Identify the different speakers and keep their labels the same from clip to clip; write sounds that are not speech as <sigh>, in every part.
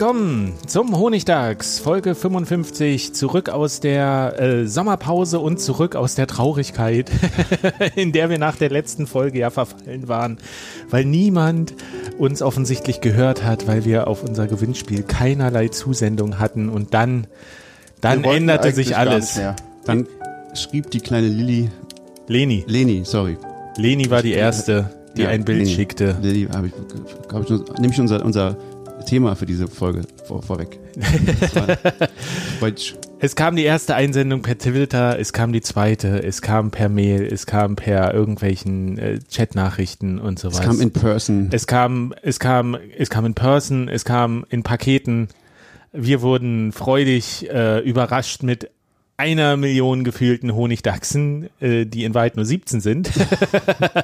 Speaker 1: Willkommen zum Honigtags, Folge 55, zurück aus der äh, Sommerpause und zurück aus der Traurigkeit, <laughs> in der wir nach der letzten Folge ja verfallen waren, weil niemand uns offensichtlich gehört hat, weil wir auf unser Gewinnspiel keinerlei Zusendung hatten und dann, dann änderte sich alles.
Speaker 2: Dann schrieb die kleine Lilly.
Speaker 1: Leni.
Speaker 2: Leni, sorry.
Speaker 1: Leni war die erste, die
Speaker 2: Ja,
Speaker 1: ein Bild
Speaker 2: Leni.
Speaker 1: schickte.
Speaker 2: Lilly, habe ich, glaube ich, nehme ich unser, unser Thema für diese Folge vor, vorweg. <laughs>
Speaker 1: Es kam die erste Einsendung per Twitter, es kam die zweite, es kam per Mail, es kam per irgendwelchen äh, Chatnachrichten und so
Speaker 2: Es
Speaker 1: weiter.
Speaker 2: kam in person.
Speaker 1: Es kam, es kam, es kam in Person, es kam in Paketen. Wir wurden freudig äh, überrascht mit einer Million gefühlten Honigdachsen, äh, die in weit nur 17 sind. <laughs>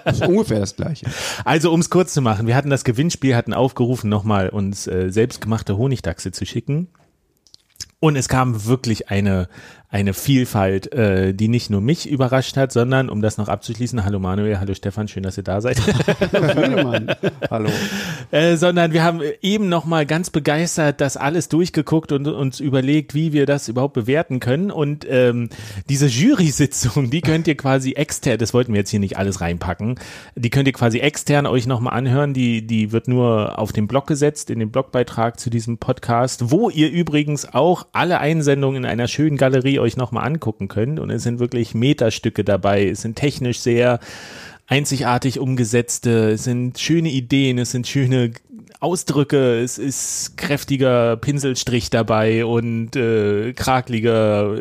Speaker 2: Das ist ungefähr das gleiche.
Speaker 1: Also um es kurz zu machen, wir hatten das Gewinnspiel, hatten aufgerufen, nochmal uns äh, selbstgemachte Honigdachse zu schicken. Und es kam wirklich eine, eine Vielfalt, äh, die nicht nur mich überrascht hat, sondern, um das noch abzuschließen, hallo Manuel, hallo Stefan, schön, dass ihr da seid. <laughs>
Speaker 3: Hallo.
Speaker 1: äh, sondern wir haben eben nochmal ganz begeistert das alles durchgeguckt und uns überlegt, wie wir das überhaupt bewerten können. Und ähm, diese Jury-Sitzung, die könnt ihr quasi extern, das wollten wir jetzt hier nicht alles reinpacken, die könnt ihr quasi extern euch nochmal anhören. Die, die wird nur auf den Blog gesetzt, in den Blogbeitrag zu diesem Podcast, wo ihr übrigens auch alle Einsendungen in einer schönen Galerie euch nochmal angucken könnt. Und es sind wirklich Meterstücke dabei. Es sind technisch sehr einzigartig umgesetzte, es sind schöne Ideen, es sind schöne Ausdrücke, es ist kräftiger Pinselstrich dabei und äh, krakeliger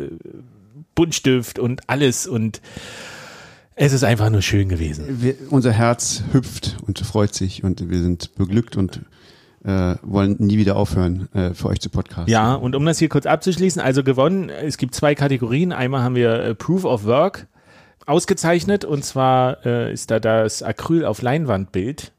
Speaker 1: Buntstift und alles und es ist einfach nur schön gewesen.
Speaker 2: Wir, unser Herz hüpft und freut sich und wir sind beglückt und äh, wollen nie wieder aufhören, äh, für euch zu podcasten.
Speaker 1: Ja, und um das hier kurz abzuschließen, also gewonnen, es gibt zwei Kategorien. Einmal haben wir äh, Proof of Work ausgezeichnet und zwar äh, ist da das Acryl auf Leinwandbild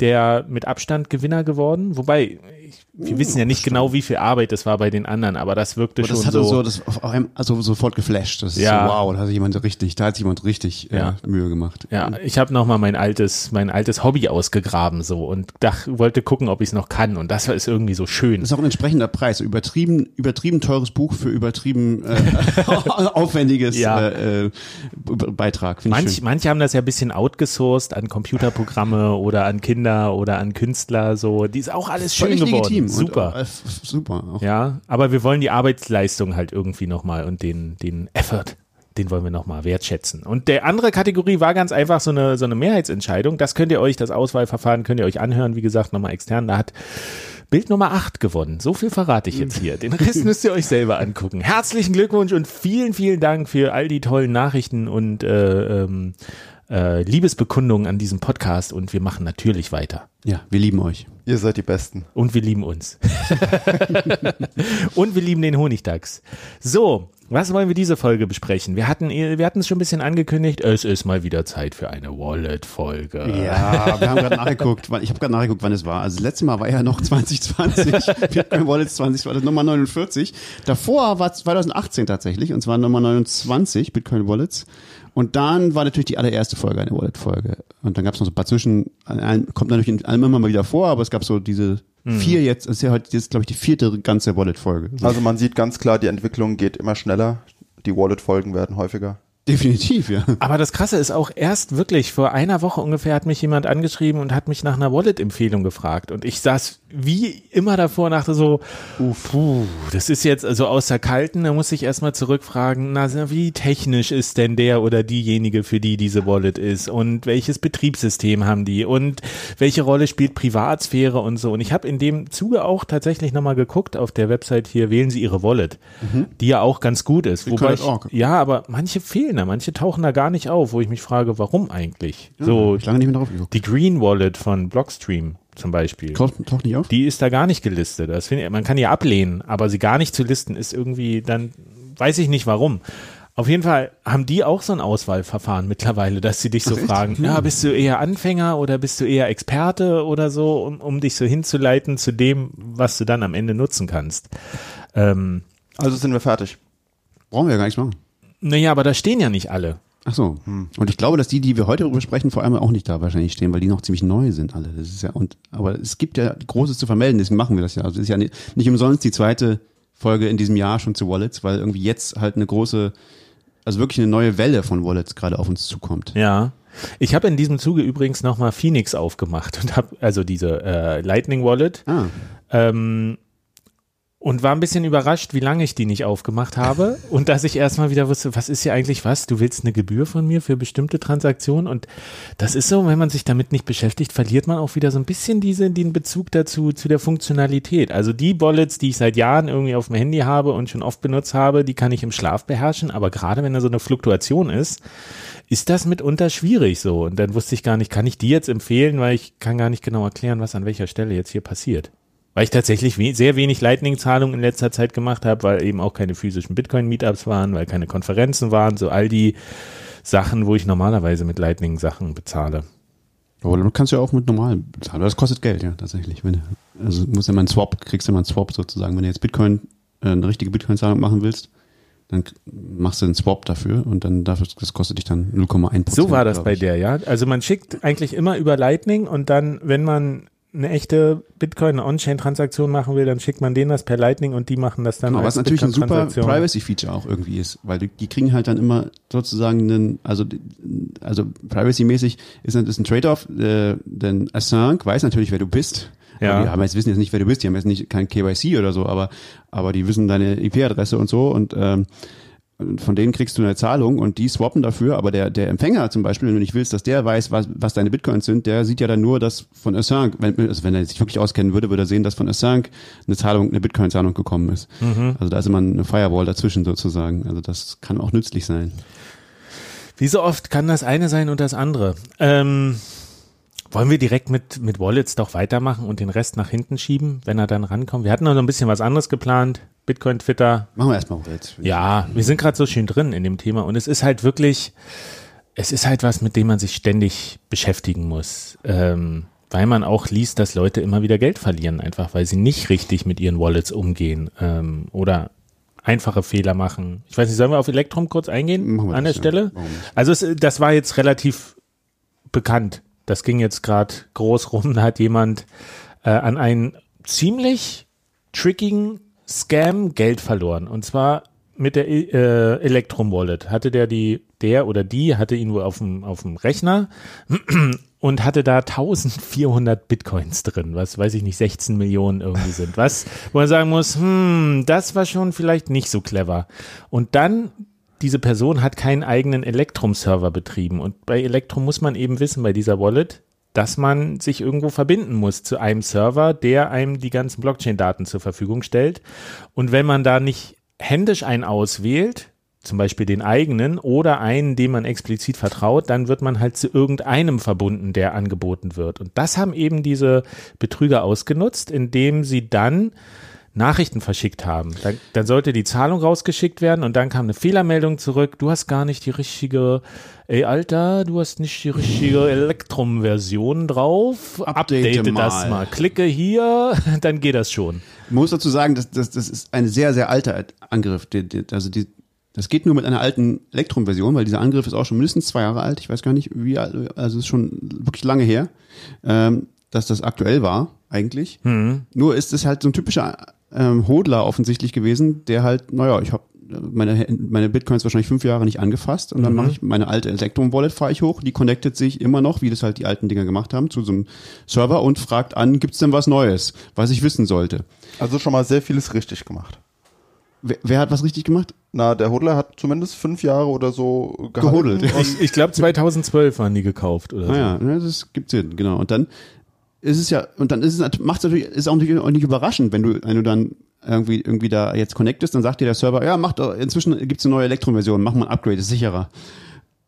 Speaker 1: der mit Abstand Gewinner geworden. Wobei, ich, wir wissen ja nicht genau, wie viel Arbeit das war bei den anderen, aber das wirkte
Speaker 2: Aber das
Speaker 1: schon
Speaker 2: hat
Speaker 1: so.
Speaker 2: so das auf einem, also sofort geflasht. Das ist
Speaker 1: Ja.
Speaker 2: so, wow, da hat sich jemand richtig, da hat sich jemand richtig
Speaker 1: Ja.
Speaker 2: äh, Mühe gemacht.
Speaker 1: Ja, ich habe noch mal mein altes, mein altes Hobby ausgegraben so und dach, wollte gucken, ob ich es noch kann und das ist irgendwie so schön.
Speaker 2: Das ist auch ein entsprechender Preis. Übertrieben, übertrieben teures Buch für übertrieben äh, <laughs> aufwendiges
Speaker 1: Ja.
Speaker 2: äh, äh, Be- Beitrag.
Speaker 1: Manch, manche haben das ja ein bisschen outgesourced an Computerprogramme oder an Kinder oder an Künstler so. Die ist auch alles schön geworden.
Speaker 2: Legitim.
Speaker 1: Super.
Speaker 2: Und, äh, super. Auch.
Speaker 1: Ja, aber wir wollen die Arbeitsleistung halt irgendwie nochmal und den, den Effort, den wollen wir nochmal wertschätzen. Und der andere Kategorie war ganz einfach so eine, so eine Mehrheitsentscheidung. Das könnt ihr euch, das Auswahlverfahren könnt ihr euch anhören, wie gesagt, nochmal extern. Da hat Bild Nummer 8 gewonnen. So viel verrate ich jetzt hier. Den Rest müsst ihr euch selber angucken. Herzlichen Glückwunsch und vielen, vielen Dank für all die tollen Nachrichten und äh, ähm, äh, Liebesbekundungen an diesem Podcast. Und wir machen natürlich weiter.
Speaker 2: Ja, wir lieben euch.
Speaker 3: Ihr seid die Besten.
Speaker 1: Und wir lieben uns. <laughs> und wir lieben den Honigdachs. So, was wollen wir diese Folge besprechen? Wir hatten, wir hatten es schon ein bisschen angekündigt. Es ist mal wieder Zeit für eine Wallet-Folge.
Speaker 2: Ja, wir haben gerade nachgeguckt, ich habe gerade nachgeguckt, wann es war. Also das letzte Mal war ja noch 2020, Bitcoin Wallets 20, war das Nummer 49. Davor war es 2018 tatsächlich, und zwar Nummer 29, Bitcoin Wallets. Und dann war natürlich die allererste Folge eine Wallet-Folge. Und dann gab es noch so ein paar Zwischen, ein- kommt natürlich in allem immer mal wieder vor, aber es gab so diese Vier jetzt, das ist ja heute, das ist glaube ich die vierte ganze Wallet-Folge.
Speaker 3: Also man sieht ganz klar, die Entwicklung geht immer schneller. Die Wallet-Folgen werden häufiger.
Speaker 2: Definitiv, ja.
Speaker 1: Aber das Krasse ist auch erst wirklich, vor einer Woche ungefähr hat mich jemand angeschrieben und hat mich nach einer Wallet-Empfehlung gefragt. Und ich saß wie immer davor und dachte so, puh, das ist jetzt also aus der Kalten, da muss ich erstmal zurückfragen, na, wie technisch ist denn der oder diejenige, für die diese Wallet ist und welches Betriebssystem haben die und welche Rolle spielt Privatsphäre und so. Und ich habe in dem Zuge auch tatsächlich nochmal geguckt auf der Website hier, wählen Sie Ihre Wallet, die ja auch ganz gut ist. Wobei ich, ja, aber manche fehlen da, manche tauchen da gar nicht auf, wo ich mich frage, warum eigentlich?
Speaker 2: So,
Speaker 1: So,
Speaker 2: ich lange nicht mehr drauf geguckt.
Speaker 1: die Green Wallet von Blockstream zum Beispiel.
Speaker 2: Taucht, taucht nicht auf?
Speaker 1: Die ist da gar nicht gelistet. Das finde ich, man kann die ablehnen, aber sie gar nicht zu listen ist irgendwie dann, weiß ich nicht warum. Auf jeden Fall haben die auch so ein Auswahlverfahren mittlerweile, dass sie dich so
Speaker 2: Ach, echt?
Speaker 1: fragen, ja, bist du eher Anfänger oder bist du eher Experte oder so, um, um dich so hinzuleiten zu dem, was du dann am Ende nutzen kannst. Ähm,
Speaker 3: Also sind wir fertig.
Speaker 2: Brauchen wir ja gar nichts machen.
Speaker 1: Naja, aber da stehen ja nicht alle.
Speaker 2: Ach so. Und ich glaube, dass die, die wir heute darüber sprechen, vor allem auch nicht da wahrscheinlich stehen, weil die noch ziemlich neu sind alle. Das ist ja und aber es gibt ja Großes zu vermelden, deswegen machen wir das ja. Also es ist ja nicht, nicht umsonst die zweite Folge in diesem Jahr schon zu Wallets, weil irgendwie jetzt halt eine große, also wirklich eine neue Welle von Wallets gerade auf uns zukommt.
Speaker 1: Ja. Ich habe in diesem Zuge übrigens nochmal Phoenix aufgemacht und habe also diese äh, Lightning Wallet
Speaker 2: Ah,
Speaker 1: ähm, und war ein bisschen überrascht, wie lange ich die nicht aufgemacht habe <laughs> und dass ich erstmal wieder wusste, was ist hier eigentlich was? Du willst eine Gebühr von mir für bestimmte Transaktionen und das ist so, wenn man sich damit nicht beschäftigt, verliert man auch wieder so ein bisschen diese, den Bezug dazu, zu der Funktionalität. Also die Wallets, die ich seit Jahren irgendwie auf dem Handy habe und schon oft benutzt habe, die kann ich im Schlaf beherrschen, aber gerade wenn da so eine Fluktuation ist, ist das mitunter schwierig so. Und dann wusste ich gar nicht, kann ich die jetzt empfehlen, weil ich kann gar nicht genau erklären, was an welcher Stelle jetzt hier passiert. Weil ich tatsächlich we sehr wenig Lightning-Zahlungen in letzter Zeit gemacht habe, weil eben auch keine physischen Bitcoin-Meetups waren, weil keine Konferenzen waren, so all die Sachen, wo ich normalerweise mit Lightning-Sachen bezahle.
Speaker 2: aber du kannst ja auch mit normalen bezahlen. Das kostet Geld, ja, tatsächlich. Wenn, also du musst ja mal einen Swap, kriegst du mal einen Swap sozusagen. Wenn du jetzt Bitcoin, äh, eine richtige Bitcoin-Zahlung machen willst, dann machst du einen Swap dafür und dann dafür, das kostet dich dann 0,1%
Speaker 1: So war das bei der, ja. Also man schickt eigentlich immer über Lightning und dann, wenn man eine echte Bitcoin, eine On-Chain-Transaktion machen will, dann schickt man denen das per Lightning und die machen das dann
Speaker 2: Genau, was natürlich ein super. Privacy-Feature auch irgendwie ist, weil die, die kriegen halt dann immer sozusagen einen, also, also Privacy-mäßig ist ein, ist ein Trade-off, äh, denn Assange weiß natürlich, wer du bist.
Speaker 1: Ja.
Speaker 2: Aber die haben jetzt wissen jetzt nicht, wer du bist, die haben jetzt nicht kein KYC oder so, aber, aber die wissen deine IP-Adresse und so und, ähm, von denen kriegst du eine Zahlung und die swappen dafür, aber der, der Empfänger zum Beispiel, wenn du nicht willst, dass der weiß, was, was deine Bitcoins sind, der sieht ja dann nur, dass von Assange, wenn, also wenn er sich wirklich auskennen würde, würde er sehen, dass von Assange eine Zahlung, eine Bitcoin-Zahlung gekommen ist. Also da ist immer eine Firewall dazwischen sozusagen. Also das kann auch nützlich sein.
Speaker 1: Wie so oft kann das eine sein und das andere. Ähm, wollen wir direkt mit, mit Wallets doch weitermachen und den Rest nach hinten schieben, wenn er dann rankommt? Wir hatten noch so ein bisschen was anderes geplant. Bitcoin, Twitter.
Speaker 2: Machen wir erstmal jetzt.
Speaker 1: Ja, wir sind gerade so schön drin in dem Thema und es ist halt wirklich, es ist halt was, mit dem man sich ständig beschäftigen muss. Ähm, weil man auch liest, dass Leute immer wieder Geld verlieren, einfach weil sie nicht richtig mit ihren Wallets umgehen ähm, oder einfache Fehler machen. Ich weiß nicht, sollen wir auf Elektrum kurz eingehen an der. Stelle? Also es, das war jetzt relativ bekannt. Das ging jetzt gerade groß rum. Da hat jemand äh, an einen ziemlich trickigen Scam Geld verloren. Und zwar mit der äh, Electrum Wallet hatte der die, der oder die hatte ihn wohl auf dem, auf dem Rechner <clears throat> und hatte da 1400 Bitcoins drin, was weiß ich nicht, 16 Millionen irgendwie sind. Was, wo man sagen muss, hm, das war schon vielleicht nicht so clever. Und dann diese Person hat keinen eigenen Electrum-Server betrieben. Und bei Electrum muss man eben wissen, bei dieser Wallet, dass man sich irgendwo verbinden muss zu einem Server, der einem die ganzen Blockchain-Daten zur Verfügung stellt. Und wenn man da nicht händisch einen auswählt, zum Beispiel den eigenen oder einen, dem man explizit vertraut, dann wird man halt zu irgendeinem verbunden, der angeboten wird. Und das haben eben diese Betrüger ausgenutzt, indem sie dann Nachrichten verschickt haben. Dann, dann sollte die Zahlung rausgeschickt werden und dann kam eine Fehlermeldung zurück. Du hast gar nicht die richtige, ey Alter, du hast nicht die richtige Electrum-Version drauf.
Speaker 2: Update
Speaker 1: Update das
Speaker 2: mal.
Speaker 1: mal. Klicke hier, <laughs> dann geht das schon.
Speaker 2: Ich muss dazu sagen, das, das, das ist ein sehr, sehr alter Angriff. Also die, das geht nur mit einer alten Elektrum-Version, weil dieser Angriff ist auch schon mindestens zwei Jahre alt. Ich weiß gar nicht, wie alt, also es ist schon wirklich lange her. Ähm, dass das aktuell war, eigentlich.
Speaker 1: Mhm.
Speaker 2: Nur ist es halt so ein typischer ähm, Hodler offensichtlich gewesen, der halt, naja, ich habe meine, meine Bitcoins wahrscheinlich fünf Jahre nicht angefasst und dann mache ich meine alte Electrum-Wallet, fahre ich hoch, die connectet sich immer noch, wie das halt die alten Dinger gemacht haben, zu so einem Server und fragt an, gibt's denn was Neues, was ich wissen sollte.
Speaker 3: Also schon mal sehr vieles richtig gemacht.
Speaker 2: Wer, wer hat was richtig gemacht?
Speaker 3: Na, der Hodler hat zumindest fünf Jahre oder so.
Speaker 2: Gehodelt.
Speaker 1: Ich, ich glaube 2012 waren die gekauft oder so.
Speaker 2: Naja, ne, das gibt Sinn, genau. Und dann ist es ja, und dann ist es macht natürlich, ist auch nicht, auch nicht überraschend, wenn du, wenn du dann irgendwie, irgendwie da jetzt connectest, dann sagt dir der Server, ja, macht doch, inzwischen gibt's eine neue Elektron-Version, mach mal ein Upgrade, ist sicherer.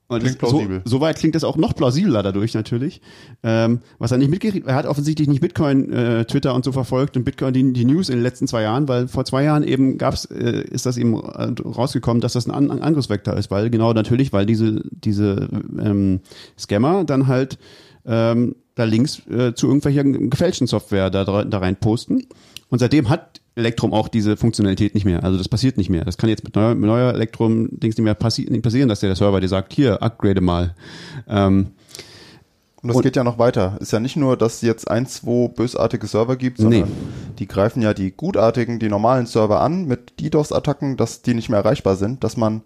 Speaker 2: Und
Speaker 3: Klingt
Speaker 2: das-
Speaker 3: plausibel.
Speaker 2: So, soweit klingt das auch noch plausibler dadurch natürlich. Ähm, was er nicht mitgekriegt, er hat offensichtlich nicht Bitcoin, äh, Twitter und so verfolgt und Bitcoin die, die News in den letzten zwei Jahren, weil vor zwei Jahren eben gab's, äh, ist das eben äh, rausgekommen, dass das ein, An ein Angriffsvektor ist, weil genau natürlich, weil diese diese ähm, Scammer dann halt ähm, da Links äh, zu irgendwelcher gefälschten Software da, da rein posten. Und seitdem hat Electrum auch diese Funktionalität nicht mehr. Also das passiert nicht mehr. Das kann jetzt mit neuer, mit neuer Electrum-Dings nicht mehr passi nicht passieren, dass der Server dir sagt, hier, upgrade mal. Ähm,
Speaker 3: Und das
Speaker 2: Und-
Speaker 3: geht ja noch weiter. Ist ja nicht nur, dass es jetzt ein, zwei bösartige Server gibt, sondern
Speaker 2: Nee.
Speaker 3: die greifen ja die gutartigen, die normalen Server an mit DDoS-Attacken, dass die nicht mehr erreichbar sind, dass man,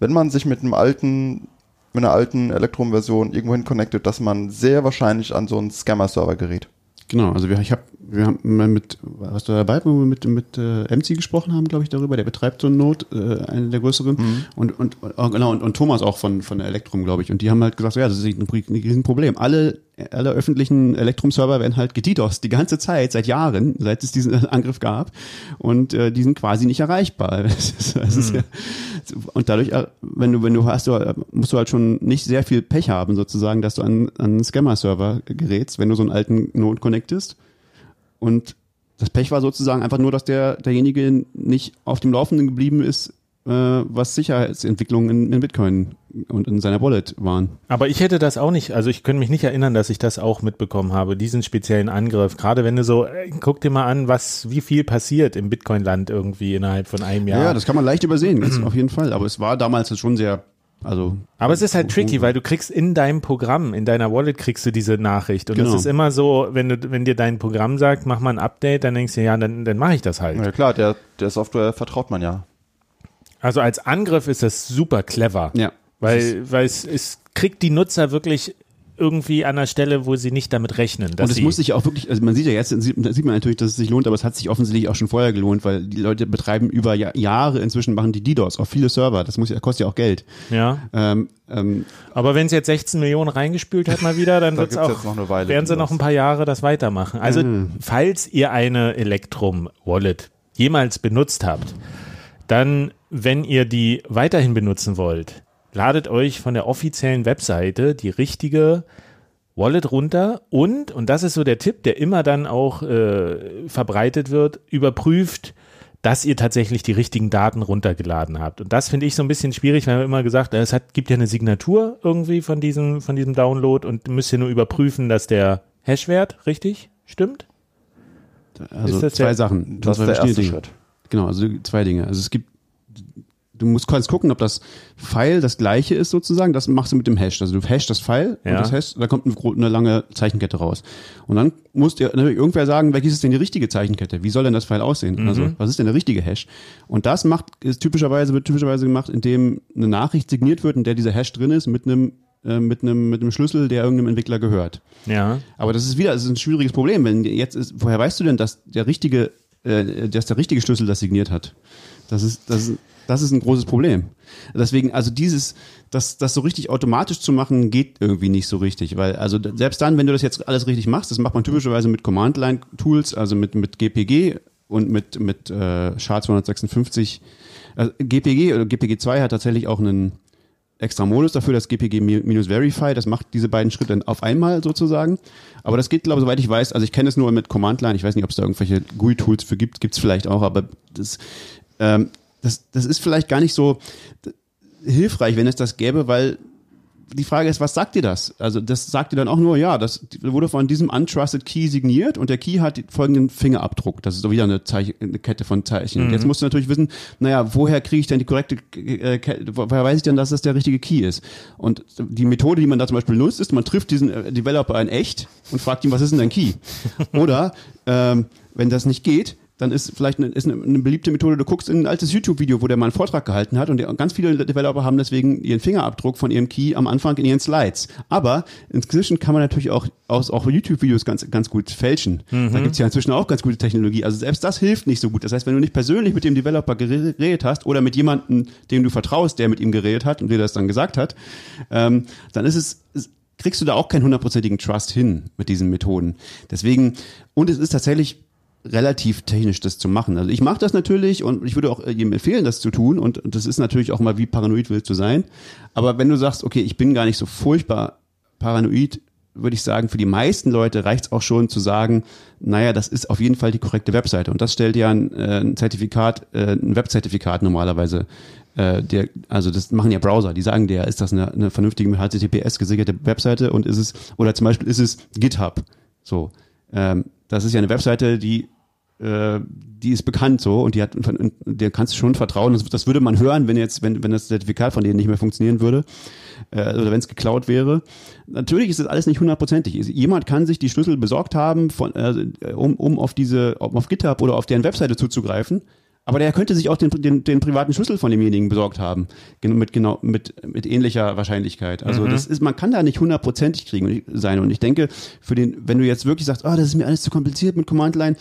Speaker 3: wenn man sich mit einem alten, mit einer alten Electrum-Version irgendwohin connectet, dass man sehr wahrscheinlich an so einen Scammer-Server gerät.
Speaker 2: Genau, also wir, ich hab, wir haben mal mit, warst du dabei, wo wir mit, mit äh, MC gesprochen haben, glaube ich, darüber, der betreibt so eine Not, äh, eine der größeren. Und, und, und oh, genau, und, und Thomas auch von, von der Elektrum, glaube ich. Und die haben halt gesagt, ja, das ist ein, ein Riesenproblem. Alle, alle öffentlichen Elektrum-Server werden halt gedidos die ganze Zeit, seit Jahren, seit es diesen <laughs> Angriff gab. Und äh, die sind quasi nicht erreichbar. <laughs> Das ist, das ist ja, und dadurch, äh, wenn du, wenn du hast, du, äh, musst du halt schon nicht sehr viel Pech haben, sozusagen, dass du an, an einen Scammer-Server gerätst, wenn du so einen alten Node connectest. Und das Pech war sozusagen einfach nur, dass der, derjenige nicht auf dem Laufenden geblieben ist, was Sicherheitsentwicklungen in, in Bitcoin und in seiner Wallet waren.
Speaker 1: Aber ich hätte das auch nicht, also ich könnte mich nicht erinnern, dass ich das auch mitbekommen habe, diesen speziellen Angriff. Gerade wenn du so, äh, guck dir mal an, was, wie viel passiert im Bitcoin-Land irgendwie innerhalb von einem Jahr.
Speaker 2: Ja, das kann man leicht übersehen, ganz auf jeden Fall. Aber es war damals schon sehr, also.
Speaker 1: Aber es ist halt tricky, weil du kriegst in deinem Programm, in deiner Wallet kriegst du diese Nachricht. Und es
Speaker 2: Genau.
Speaker 1: ist immer so, wenn du, wenn dir dein Programm sagt, mach mal ein Update, dann denkst du, ja, dann, dann mache ich das halt.
Speaker 3: Ja klar, der, der Software vertraut man ja.
Speaker 1: Also als Angriff ist das super clever.
Speaker 2: Ja.
Speaker 1: Weil, weil es, es kriegt die Nutzer wirklich irgendwie an der Stelle, wo sie nicht damit rechnen. Dass
Speaker 2: Und es muss sich auch wirklich, also man sieht ja jetzt, sieht, da sieht man natürlich, dass es sich lohnt, aber es hat sich offensichtlich auch schon vorher gelohnt, weil die Leute betreiben über Ja- Jahre inzwischen machen die DDoS auf viele Server. Das muss ja, kostet ja auch Geld.
Speaker 1: ja.
Speaker 2: Ähm, ähm,
Speaker 1: Aber wenn es jetzt 16 Millionen reingespült hat mal wieder, dann
Speaker 3: Da
Speaker 1: wird's auch,
Speaker 3: noch eine Weile
Speaker 1: werden sie noch ein paar Jahre das weitermachen. Also falls ihr eine Electrum Wallet jemals benutzt habt, dann, wenn ihr die weiterhin benutzen wollt, ladet euch von der offiziellen Webseite die richtige Wallet runter und, und das ist so der Tipp, der immer dann auch äh, verbreitet wird, überprüft, dass ihr tatsächlich die richtigen Daten runtergeladen habt. Und das finde ich so ein bisschen schwierig, weil wir immer gesagt, es hat, gibt ja eine Signatur irgendwie von diesem, von diesem Download und müsst ihr nur überprüfen, dass der Hashwert richtig stimmt.
Speaker 2: also
Speaker 1: Ist das
Speaker 2: zwei
Speaker 1: der-
Speaker 2: Sachen.
Speaker 3: Das ist
Speaker 2: zwei
Speaker 3: der erste. Schritt.
Speaker 2: Genau, also zwei Dinge. Also es gibt, du musst kannst gucken, ob das File das gleiche ist sozusagen. Das machst du mit dem Hash. Also du hash das File
Speaker 1: Ja.
Speaker 2: und das Hash, da kommt eine, lange Zeichenkette raus. Und dann muss dir natürlich irgendwer sagen, welches ist denn die richtige Zeichenkette? Wie soll denn das File aussehen? Also was ist denn der richtige Hash? Und das macht ist typischerweise wird typischerweise gemacht, indem eine Nachricht signiert wird, in der dieser Hash drin ist mit einem äh, mit einem mit einem Schlüssel, der irgendeinem Entwickler gehört.
Speaker 1: Ja.
Speaker 2: Aber das ist wieder, das ist ein schwieriges Problem. Wenn jetzt ist, woher weißt du denn, dass der richtige, äh, dass der richtige Schlüssel das signiert hat? Das ist, das ist, das ist ein großes Problem. Deswegen, also dieses, das, das so richtig automatisch zu machen, geht irgendwie nicht so richtig, weil also selbst dann, wenn du das jetzt alles richtig machst, das macht man typischerweise mit Command-Line-Tools, also mit mit GPG und mit mit äh, SHA-256. Also GPG oder GPG2 hat tatsächlich auch einen extra Modus dafür, das GPG-Verify, das macht diese beiden Schritte auf einmal sozusagen. Aber das geht, glaube ich, soweit ich weiß, also ich kenne es nur mit Command-Line, ich weiß nicht, ob es da irgendwelche GUI-Tools für gibt, gibt es vielleicht auch, aber das, ähm, das, das ist vielleicht gar nicht so hilfreich, wenn es das gäbe, weil die Frage ist, was sagt dir das? Also das sagt dir dann auch nur, ja, das wurde von diesem Untrusted Key signiert und der Key hat folgenden Fingerabdruck. Das ist so wieder eine, Zeichen, eine Kette von Zeichen.
Speaker 1: Mhm.
Speaker 2: jetzt musst du natürlich wissen, naja, woher kriege ich denn die korrekte, äh, woher weiß ich denn, dass das der richtige Key ist? Und die Methode, die man da zum Beispiel nutzt, ist, man trifft diesen äh, Developer in echt und fragt ihn, was ist denn dein Key? <laughs> Oder ähm, wenn das nicht geht, dann ist vielleicht eine, ist eine, eine beliebte Methode, du guckst in ein altes YouTube-Video, wo der mal einen Vortrag gehalten hat und der, ganz viele Developer haben deswegen ihren Fingerabdruck von ihrem Key am Anfang in ihren Slides. Aber inzwischen kann man natürlich auch aus auch YouTube-Videos ganz, ganz gut fälschen. Da gibt's ja inzwischen auch ganz gute Technologie. Also selbst das hilft nicht so gut. Das heißt, wenn du nicht persönlich mit dem Developer geredet hast oder mit jemandem, dem du vertraust, der mit ihm geredet hat und dir das dann gesagt hat, ähm, dann ist es kriegst du da auch keinen hundertprozentigen Trust hin mit diesen Methoden. Deswegen, und es ist tatsächlich relativ technisch, das zu machen. Also ich mache das natürlich und ich würde auch jedem empfehlen, das zu tun und, das ist natürlich auch mal, wie paranoid willst du sein. Aber wenn du sagst, okay, ich bin gar nicht so furchtbar paranoid, würde ich sagen, für die meisten Leute reicht es auch schon zu sagen, naja, das ist auf jeden Fall die korrekte Webseite. Und das stellt ja ein, äh, ein Zertifikat, äh, ein Webzertifikat normalerweise. Äh, der, also das machen ja Browser, die sagen dir, ist das eine, eine vernünftige mit HTTPS gesicherte Webseite und ist es, oder zum Beispiel ist es GitHub. So. Ähm, das ist ja eine Webseite, die äh, die ist bekannt so und die hat der kannst du schon vertrauen. Das, das würde man hören, wenn jetzt, wenn, wenn das Zertifikat von denen nicht mehr funktionieren würde äh, oder wenn es geklaut wäre. Natürlich ist das alles nicht hundertprozentig. Jemand kann sich die Schlüssel besorgt haben, von, äh, um, um auf diese, um auf GitHub oder auf deren Webseite zuzugreifen. Aber der könnte sich auch den, den, den privaten Schlüssel von demjenigen besorgt haben. Mit genau, mit, mit ähnlicher Wahrscheinlichkeit. Also das ist, man kann da nicht hundertprozentig kriegen sein. Und ich denke, für den, wenn du jetzt wirklich sagst, ah, das ist mir alles zu kompliziert mit Command Line,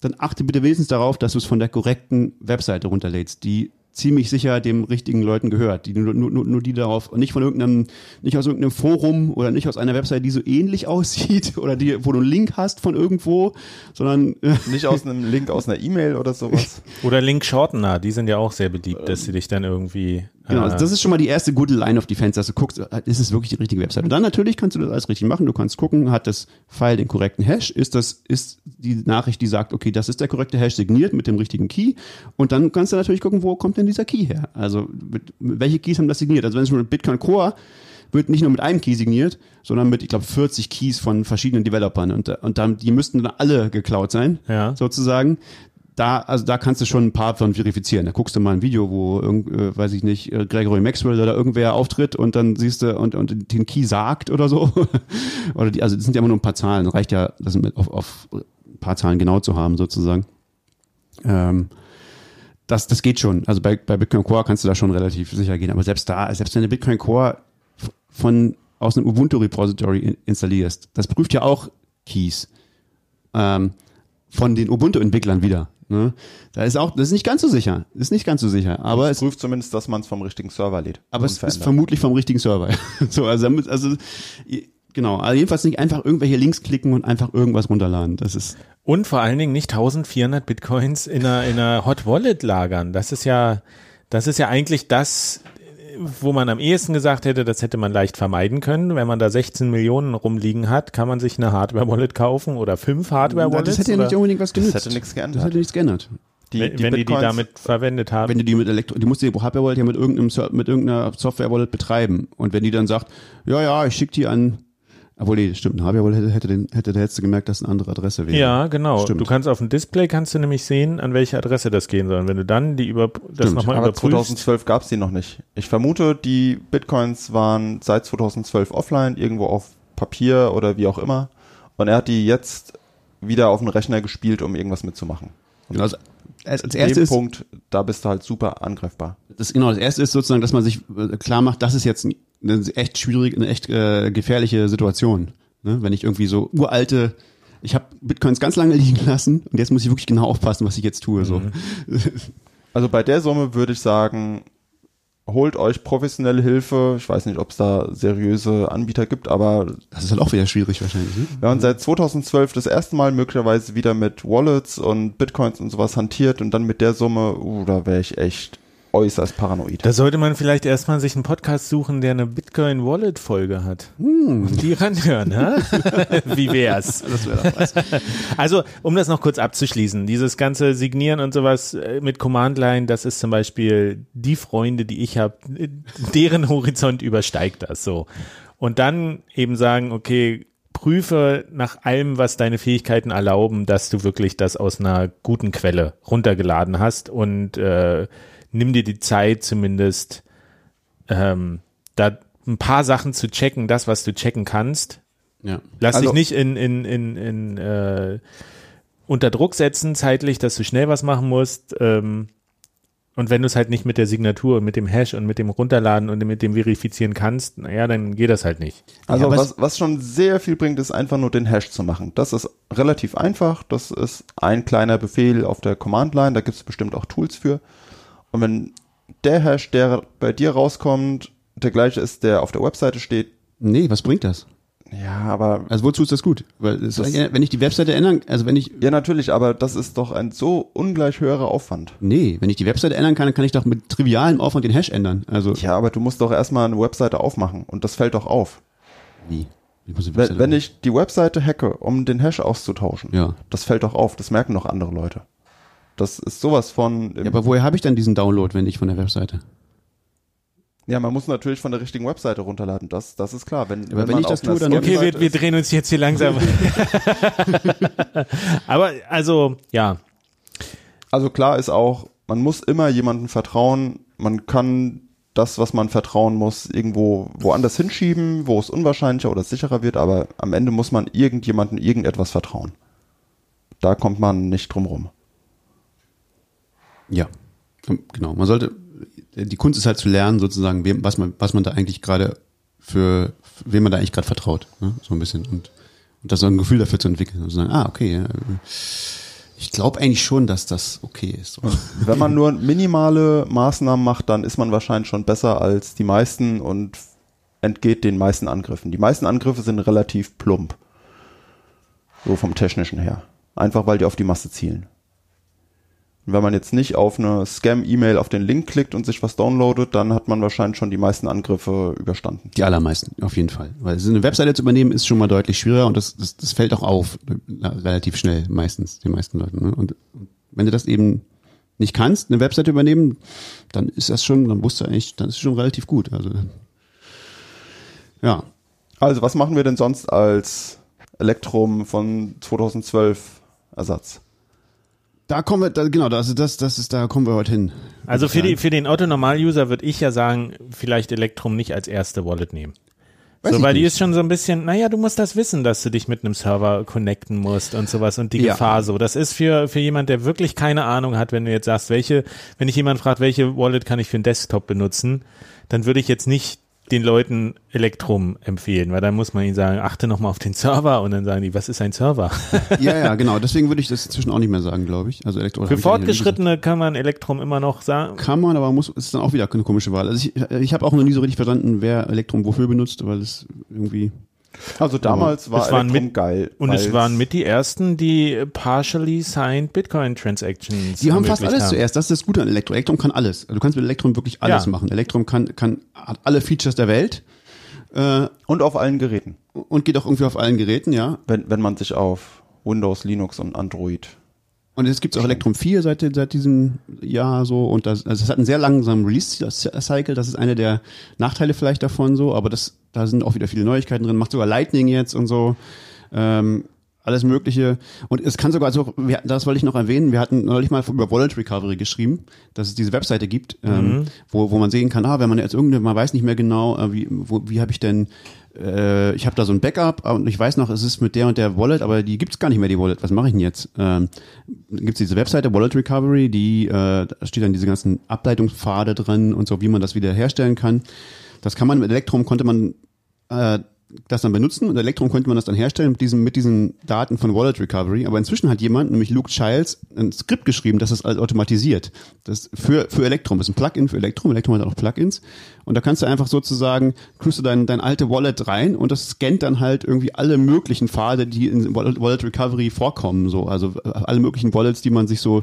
Speaker 2: dann achte bitte wenigstens darauf, dass du es von der korrekten Webseite runterlädst, die ziemlich sicher dem richtigen Leuten gehört, die nur, nur, nur die darauf und nicht von irgendeinem, nicht aus irgendeinem Forum oder nicht aus einer Webseite, die so ähnlich <laughs> aussieht oder die, wo du einen Link hast von irgendwo, sondern äh,
Speaker 3: Nicht aus einem Link aus einer E-Mail oder sowas.
Speaker 1: Oder Link Shortener, die sind ja auch sehr beliebt, dass sie dich dann irgendwie.
Speaker 2: Genau, also das ist schon mal die erste gute Line of Defense, dass du guckst, ist es wirklich die richtige Website? Und dann natürlich kannst du das alles richtig machen. Du kannst gucken, hat das File den korrekten Hash? Ist das, ist die Nachricht, die sagt, okay, das ist der korrekte Hash signiert mit dem richtigen Key? Und dann kannst du natürlich gucken, wo kommt denn dieser Key her? Also, mit, welche Keys haben das signiert? Also, wenn es mit Bitcoin Core wird nicht nur mit einem Key signiert, sondern mit, ich glaube, 40 Keys von verschiedenen Developern. Und, und dann, die müssten dann alle geklaut sein,
Speaker 1: Ja.
Speaker 2: sozusagen da, also da kannst du schon ein paar von verifizieren. Da guckst du mal ein Video, wo äh, weiß ich nicht, äh, Gregory Maxwell oder irgendwer auftritt und dann siehst du und, und den Key sagt oder so. <laughs> oder die, also das sind ja immer nur ein paar Zahlen. Reicht ja, das auf, auf ein paar Zahlen genau zu haben, sozusagen. Ähm, das, das geht schon. Also bei, bei Bitcoin Core kannst du da schon relativ sicher gehen. Aber selbst da, selbst wenn du Bitcoin Core von aus einem Ubuntu Repository in- installierst, das prüft ja auch Keys ähm, von den Ubuntu-Entwicklern wieder. Ne? Da ist auch, das ist nicht ganz so sicher. Ist nicht ganz so sicher. Aber
Speaker 3: Es
Speaker 2: es,
Speaker 3: prüft zumindest, dass man es vom richtigen Server lädt.
Speaker 2: aber es ist vermutlich vom richtigen Server. <laughs> so, also, damit, also genau. Also jedenfalls nicht einfach irgendwelche Links klicken und einfach irgendwas runterladen. Das ist
Speaker 1: Und vor allen Dingen nicht 1400 Bitcoins in einer, in einer Hot Wallet lagern. Das ist ja, das ist ja eigentlich das, wo man am ehesten gesagt hätte, das hätte man leicht vermeiden können. Wenn man da 16 Millionen rumliegen hat, kann man sich eine Hardware-Wallet kaufen oder fünf Hardware-Wallets.
Speaker 2: das hätte ja nicht unbedingt was genützt.
Speaker 3: hätte nichts geändert.
Speaker 2: Das hätte nichts geändert.
Speaker 3: Die,
Speaker 1: wenn, wenn die die damit verwendet haben.
Speaker 2: wenn du die mit Elektro, die musst du die Hardware Wallet ja mit irgendeinem mit irgendeiner Software Wallet betreiben und wenn die dann sagt, ja ja, ich schicke die an, obwohl nee, stimmt, Hardware Wallet hätte, hätte den hätte der hättest du gemerkt, dass es eine andere Adresse wäre.
Speaker 1: ja, genau.
Speaker 2: Stimmt.
Speaker 1: Du kannst auf dem Display kannst du nämlich sehen, an welche Adresse das gehen soll. Und wenn du dann die über das
Speaker 2: Stimmt.
Speaker 1: nochmal
Speaker 3: Aber
Speaker 1: überprüfst,
Speaker 3: 2012 gab es die noch nicht. Ich vermute, die Bitcoins waren seit 2012 offline, irgendwo auf Papier oder wie auch immer. Und er hat die jetzt wieder auf den Rechner gespielt, um irgendwas mitzumachen.
Speaker 2: Genau, Also, als, als erstes
Speaker 3: Punkt, da bist du halt super angreifbar.
Speaker 2: das genau das erste ist sozusagen, dass man sich äh, klar macht, das ist jetzt eine echt schwierige, eine echt äh, gefährliche Situation, ne? wenn ich irgendwie so uralte ich habe Bitcoins ganz lange liegen lassen und jetzt muss ich wirklich genau aufpassen, was ich jetzt tue. So. <laughs>
Speaker 3: Also bei der Summe würde ich sagen, holt euch professionelle Hilfe. Ich weiß nicht, ob es da seriöse Anbieter gibt, aber
Speaker 2: Das ist halt auch wieder schwierig wahrscheinlich. Ne?
Speaker 3: wenn man seit 2012 das erste Mal möglicherweise wieder mit Wallets und Bitcoins und sowas hantiert und dann mit der Summe, uh, da wäre ich echt äußerst paranoid.
Speaker 1: Da sollte man vielleicht erstmal sich einen Podcast suchen, der eine Bitcoin-Wallet-Folge hat. Und die ranhören, ha? <laughs> Wie wär's? <laughs>
Speaker 2: Das wäre doch was.
Speaker 1: Also, um das noch kurz abzuschließen, dieses ganze Signieren und sowas äh, mit Command Line, das ist zum Beispiel die Freunde, die ich habe, deren Horizont übersteigt das so. Und dann eben sagen, okay, prüfe nach allem, was deine Fähigkeiten erlauben, dass du wirklich das aus einer guten Quelle runtergeladen hast und äh, nimm dir die Zeit zumindest, ähm, da ein paar Sachen zu checken, das, was du checken kannst,
Speaker 2: Ja.
Speaker 1: Lass
Speaker 3: Also-
Speaker 1: dich nicht in, in, in, in äh, unter Druck setzen, zeitlich, dass du schnell was machen musst. Ähm, und wenn du es halt nicht mit der Signatur und mit dem Hash und mit dem Runterladen und mit dem Verifizieren kannst, naja, dann geht das halt nicht.
Speaker 3: Also
Speaker 2: aber
Speaker 3: was, was schon sehr viel bringt, ist einfach nur den Hash zu machen. Das ist relativ einfach. Das ist ein kleiner Befehl auf der Command-Line. Da gibt es bestimmt auch Tools für. Und wenn der Hash, der bei dir rauskommt, der gleiche ist, der auf der Webseite steht,
Speaker 2: Nee, was bringt das?
Speaker 3: ja, aber
Speaker 2: Also wozu ist das gut? Weil es
Speaker 3: Das-
Speaker 2: wenn ich die Webseite ändern, also wenn ich
Speaker 3: ja natürlich, aber das ist doch ein so ungleich höherer Aufwand.
Speaker 2: nee, wenn ich die Webseite ändern kann, dann kann ich doch mit trivialem Aufwand den Hash ändern. Also
Speaker 3: Ja, aber du musst doch erstmal eine Webseite aufmachen und das fällt doch auf.
Speaker 2: wie? Ich
Speaker 3: Wenn, wenn ich die Webseite hacke, um den Hash auszutauschen,
Speaker 2: Ja.
Speaker 3: das fällt doch auf. Das merken doch andere Leute. Das ist sowas von.
Speaker 2: ja, aber woher habe ich dann diesen Download, wenn nicht von der Webseite?
Speaker 3: Ja, man muss natürlich von der richtigen Webseite runterladen. Das, das ist klar. Wenn,
Speaker 2: Aber wenn
Speaker 3: man
Speaker 2: ich das tue, dann-
Speaker 1: Okay, wir, wir drehen uns jetzt hier langsam. <laughs> <laughs> Aber also, ja,
Speaker 3: Also klar ist auch, man muss immer jemandem vertrauen. Man kann das, was man vertrauen muss, irgendwo woanders hinschieben, wo es unwahrscheinlicher oder sicherer wird. Aber am Ende muss man irgendjemandem irgendetwas vertrauen. Da kommt man nicht drum rum.
Speaker 2: Ja. Genau. Man sollte die Kunst ist halt zu lernen, sozusagen, wem, was man, was man da eigentlich gerade für, wem man da eigentlich gerade vertraut, ne? so ein bisschen und, und das so ein Gefühl dafür zu entwickeln und zu sagen, ah, okay, ja, ich glaube eigentlich schon, dass das okay ist.
Speaker 3: Wenn man nur minimale Maßnahmen macht, dann ist man wahrscheinlich schon besser als die meisten und entgeht den meisten Angriffen. Die meisten Angriffe sind relativ plump. So vom technischen her. Einfach weil die auf die Masse zielen. Wenn man jetzt nicht auf eine Scam-E-Mail auf den Link klickt und sich was downloadet, dann hat man wahrscheinlich schon die meisten Angriffe überstanden.
Speaker 2: Die allermeisten, auf jeden Fall. Weil so eine Webseite zu übernehmen ist schon mal deutlich schwieriger und das, das, das fällt auch auf, relativ schnell, meistens, den meisten Leuten. Ne? Und wenn du das eben nicht kannst, eine Webseite übernehmen, dann ist das schon, dann musst du eigentlich, dann ist es schon relativ gut. Also ja.
Speaker 3: Also was machen wir denn sonst als Elektrum von 2012 Ersatz?
Speaker 2: Da kommen wir, da, genau, das, das, das ist, da kommen wir heute hin.
Speaker 1: also für,
Speaker 2: ich
Speaker 1: die, für den Otto-Normal-User würde ich ja sagen, vielleicht Electrum nicht als erste Wallet nehmen.
Speaker 2: Weiß
Speaker 1: so,
Speaker 2: ich
Speaker 1: weil die
Speaker 2: nicht.
Speaker 1: ist schon so ein bisschen, naja, du musst das wissen, dass du dich mit einem Server connecten musst und sowas und die
Speaker 2: Ja.
Speaker 1: Gefahr so. Das ist für, für jemand, der wirklich keine Ahnung hat, wenn du jetzt sagst, welche, wenn dich jemand fragt, welche Wallet kann ich für einen Desktop benutzen, dann würde ich jetzt nicht den Leuten Electrum empfehlen, weil dann muss man ihnen sagen, achte nochmal auf den Server und dann sagen die, was ist ein Server? <laughs>
Speaker 2: Ja, ja, genau. Deswegen würde ich das inzwischen auch nicht mehr sagen, glaube ich. Also Elektro
Speaker 1: Für Fortgeschrittene kann man Electrum immer noch sagen.
Speaker 2: Kann man, aber muss, ist dann auch wieder eine komische Wahl. Also ich, ich habe auch noch nie so richtig verstanden, wer Elektrum wofür benutzt, weil es irgendwie.
Speaker 3: Also damals war
Speaker 1: Es waren mit-
Speaker 3: geil.
Speaker 1: Und es waren mit die ersten, die partially signed Bitcoin Transactions.
Speaker 2: Die haben fast alles
Speaker 1: haben.
Speaker 2: zuerst. Das ist das Gute an Elektrum. Elektrum kann alles. Also du kannst mit Elektrum wirklich alles
Speaker 1: Ja.
Speaker 2: machen. Elektrum kann, kann, hat alle Features der Welt äh,
Speaker 3: Und auf allen Geräten.
Speaker 2: und geht auch irgendwie auf allen Geräten, ja.
Speaker 3: Wenn, wenn man sich auf Windows, Linux und Android.
Speaker 2: Und jetzt gibt's auch Elektrum 4 seit, seit diesem Jahr so. Und das, also es hat einen sehr langsamen Release-Cycle, das ist einer der Nachteile vielleicht davon so, aber das, da sind auch wieder viele Neuigkeiten drin, macht sogar Lightning jetzt und so, ähm, alles mögliche. Und es kann sogar, also wir, das wollte ich noch erwähnen, wir hatten neulich mal über Wallet Recovery geschrieben, dass es diese Webseite gibt, ähm, wo, wo man sehen kann, ah, wenn man jetzt irgendeine, man weiß nicht mehr genau, äh, wie, wo, wie habe ich denn äh, ich habe da so ein Backup und ich weiß noch, es ist mit der und der Wallet, aber die gibt's gar nicht mehr, die Wallet. Was mache ich denn jetzt? Ähm, gibt's diese Webseite Wallet Recovery, die äh, da steht dann diese ganzen Ableitungspfade drin und so, wie man das wieder herstellen kann. Das kann man mit Elektrum konnte man äh, das dann benutzen und Elektrum konnte man das dann herstellen mit diesen, mit diesen Daten von Wallet Recovery. Aber inzwischen hat jemand, nämlich Luke Childs, ein Skript geschrieben, das das alles automatisiert. Das für, für Elektrum. Das ist ein Plugin für Elektrum. Elektrum hat auch Plugins. Und da kannst du einfach sozusagen, kriegst du dein, dein alte Wallet rein und das scannt dann halt irgendwie alle möglichen Pfade, die in Wallet, Wallet Recovery vorkommen. So, also äh, alle möglichen Wallets, die man sich so,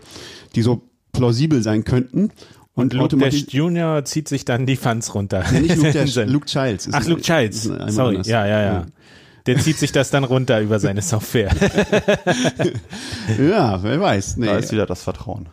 Speaker 2: die so plausibel sein könnten.
Speaker 1: Und Luke
Speaker 2: automati-
Speaker 1: Dash Junior zieht sich dann die Funds runter.
Speaker 2: Nee, nicht Luke <laughs> Dash, Luke Childs. ist-
Speaker 1: Ach, Luke Childs. Sorry,
Speaker 2: anders.
Speaker 1: ja, ja, ja. Der zieht sich das dann runter über seine Software. <laughs>
Speaker 2: Ja, wer weiß. Nee,
Speaker 3: Da ist wieder das Vertrauen.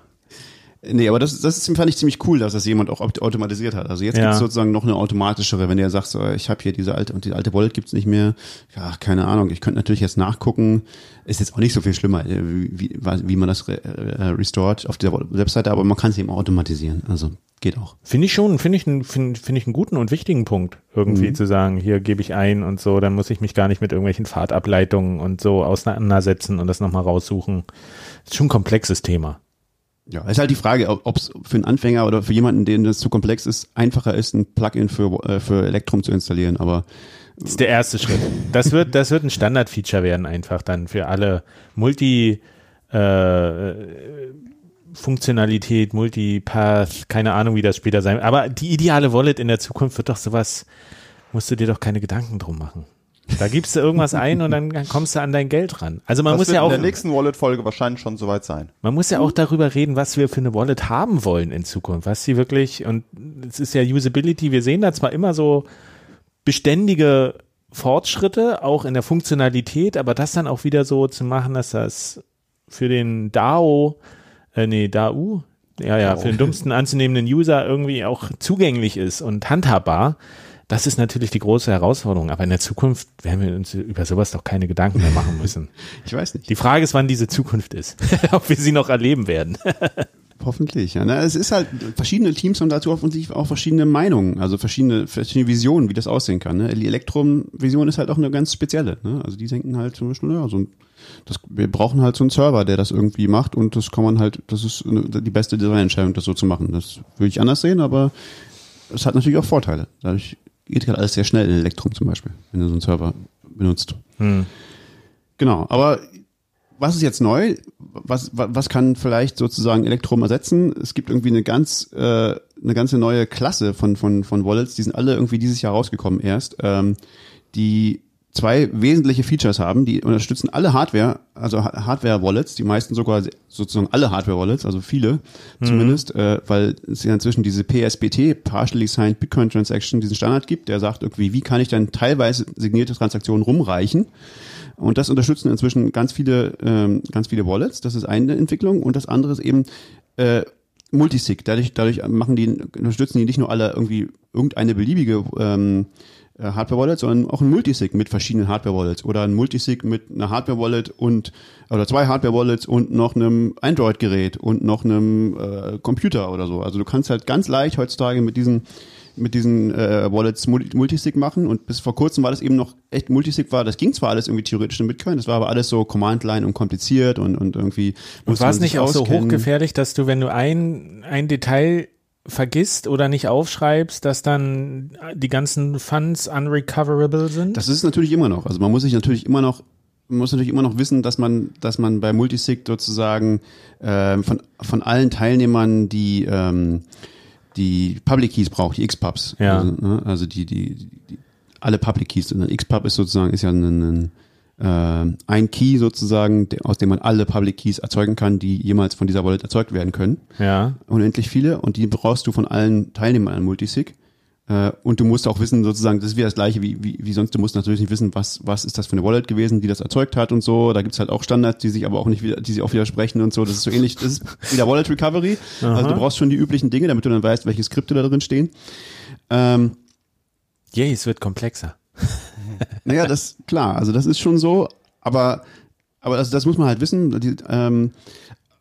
Speaker 2: Nee aber das, das ist, fand ich ziemlich cool, dass das jemand auch aut- automatisiert hat. Also jetzt
Speaker 1: Ja.
Speaker 2: gibt's sozusagen noch eine automatischere, wenn der sagt, so, ich habe hier diese alte und die alte Wallet gibt's nicht mehr. Ja, keine Ahnung. Ich könnte natürlich jetzt nachgucken. Ist jetzt auch nicht so viel schlimmer, äh, wie, wie, man das re, äh, restort auf der Webseite, aber man kann es eben automatisieren. Also geht auch.
Speaker 1: Finde ich schon, finde ich, einen- finde finde ich einen guten und wichtigen Punkt, irgendwie
Speaker 2: Mhm.
Speaker 1: zu sagen, hier gebe ich ein und so, dann muss ich mich gar nicht mit irgendwelchen Fahrtableitungen und so auseinandersetzen und das nochmal raussuchen. Ist schon ein komplexes Thema.
Speaker 2: Ja, ist halt die Frage, ob es für einen Anfänger oder für jemanden, dem das zu komplex ist, einfacher ist, ein Plugin für, äh, für Electrum zu installieren. Aber
Speaker 1: Das ist der erste Schritt. Das wird, das wird ein Standard-Feature werden, einfach dann für alle Multi, äh, Funktionalität, Multipath, keine Ahnung, wie das später sein wird. Aber die ideale Wallet in der Zukunft wird doch sowas, musst du dir doch keine Gedanken drum machen. Da gibst du irgendwas ein und dann kommst du an dein Geld ran. Also man
Speaker 3: das
Speaker 1: muss ja auch,
Speaker 3: in der nächsten Wallet-Folge wahrscheinlich schon soweit sein.
Speaker 1: man muss ja auch darüber reden, was wir für eine Wallet haben wollen in Zukunft, was sie wirklich, und es ist ja Usability, wir sehen da zwar immer so beständige Fortschritte, auch in der Funktionalität, aber das dann auch wieder so zu machen, dass das für den DAO, äh, nee, DAU, ja, ja, für den dummsten anzunehmenden User irgendwie auch zugänglich ist und handhabbar, das ist natürlich die große Herausforderung. Aber in der Zukunft werden wir uns über sowas doch keine Gedanken mehr machen müssen. <laughs>
Speaker 2: ich weiß nicht.
Speaker 1: Die Frage ist, wann diese Zukunft ist. <laughs> Ob wir sie noch erleben werden. <laughs>
Speaker 2: Hoffentlich, ja. Na, es ist halt, verschiedene Teams haben dazu offensichtlich auch verschiedene Meinungen, also verschiedene, verschiedene Visionen, wie das aussehen kann. Ne? Die Elektrum-Vision ist halt auch eine ganz spezielle. Ne? Also die denken halt zum Beispiel, ja, so ein, das, wir brauchen halt so einen Server, der das irgendwie macht und das kann man halt, das ist eine, die beste Designentscheidung, das so zu machen. Das würde ich anders sehen, aber es hat natürlich auch Vorteile. Dadurch geht halt alles sehr schnell in Elektrum zum Beispiel, wenn du so einen Server benutzt. Genau, aber was ist jetzt neu? Was, wa- was kann vielleicht sozusagen Elektrum ersetzen? Es gibt irgendwie eine ganz, äh, eine ganze neue Klasse von, von, von Wallets, die sind alle irgendwie dieses Jahr rausgekommen erst, ähm, die zwei wesentliche Features haben, die unterstützen alle Hardware, also Ha- Hardware-Wallets, die meisten sogar sozusagen alle Hardware-Wallets, also viele zumindest, äh, weil es ja inzwischen diese PSBT, Partially Signed Bitcoin Transaction, diesen Standard gibt, der sagt irgendwie, wie kann ich dann teilweise signierte Transaktionen rumreichen? Und das unterstützen inzwischen ganz viele, ähm, ganz viele Wallets. Das ist eine Entwicklung. Und das andere ist eben äh, Multisig. Dadurch, dadurch machen die, unterstützen die nicht nur alle irgendwie irgendeine beliebige ähm, äh, Hardware-Wallet, sondern auch ein Multisig mit verschiedenen Hardware-Wallets oder ein Multisig mit einer Hardware-Wallet und oder zwei Hardware-Wallets und noch einem Android-Gerät und noch einem äh, Computer oder so. Also du kannst halt ganz leicht heutzutage mit diesen mit diesen äh, Wallets Multi- Multisig machen und bis vor kurzem war das eben noch echt Multisig war, das ging zwar alles irgendwie theoretisch in Bitcoin, das war aber alles so Command-Line und kompliziert und, und irgendwie
Speaker 1: Und war es nicht auch so
Speaker 2: auskennen.
Speaker 1: hochgefährlich, dass du, wenn du ein, ein Detail vergisst oder nicht aufschreibst, dass dann die ganzen Funds unrecoverable sind?
Speaker 2: Das ist natürlich immer noch. Also man muss sich natürlich immer noch man muss natürlich immer noch wissen, dass man, dass man bei Multisig sozusagen ähm, von, von allen Teilnehmern die, ähm, die Public Keys braucht, die XPubs.
Speaker 1: Ja.
Speaker 2: Also, ne, also die, die, die, alle Public Keys. Und ein XPub ist sozusagen, ist ja ein, ein, äh, ein Key sozusagen, aus dem man alle Public Keys erzeugen kann, die jemals von dieser Wallet erzeugt werden können.
Speaker 1: ja.
Speaker 2: Unendlich viele. Und die brauchst du von allen Teilnehmern an Multisig. Äh, und du musst auch wissen, sozusagen, das ist wieder das gleiche wie, wie, wie sonst, du musst natürlich nicht wissen, was, was ist das für eine Wallet gewesen, die das erzeugt hat und so. Da gibt's halt auch Standards, die sich aber auch nicht wieder, die sich auch widersprechen und so. Das ist so ähnlich, das ist wieder Wallet Recovery. Also du brauchst schon die üblichen Dinge, damit du dann weißt, welche Skripte da drin stehen. Ähm,
Speaker 1: Yay, es wird komplexer.
Speaker 2: Naja, das, klar, also das ist schon so, aber, aber das, das muss man halt wissen. Die, ähm,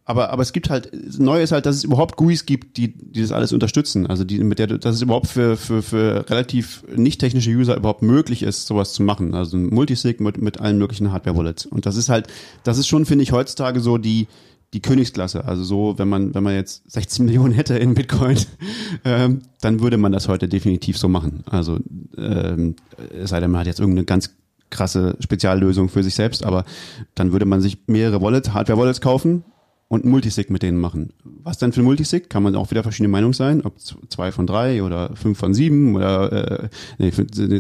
Speaker 2: aber, aber es gibt halt, neu ist halt, dass es überhaupt GUIs gibt, die, die das alles unterstützen. Also die, mit der, dass es überhaupt für, für, für relativ nicht technische User überhaupt möglich ist, sowas zu machen. Also ein Multisig mit, mit allen möglichen Hardware-Wallets. Und das ist halt, das ist schon, finde ich, heutzutage so die, die Königsklasse. Also so, wenn man, wenn man jetzt 16 Millionen hätte in Bitcoin, <laughs> ähm, dann würde man das heute definitiv so machen. Also ähm, es sei denn, man hat jetzt irgendeine ganz krasse Speziallösung für sich selbst, aber dann würde man sich mehrere Wallet, Hardware-Wallets kaufen und Multisig mit denen machen. Was dann für Multisig? Kann man auch wieder verschiedene Meinungen sein, ob zwei von drei oder fünf von sieben oder äh, nee,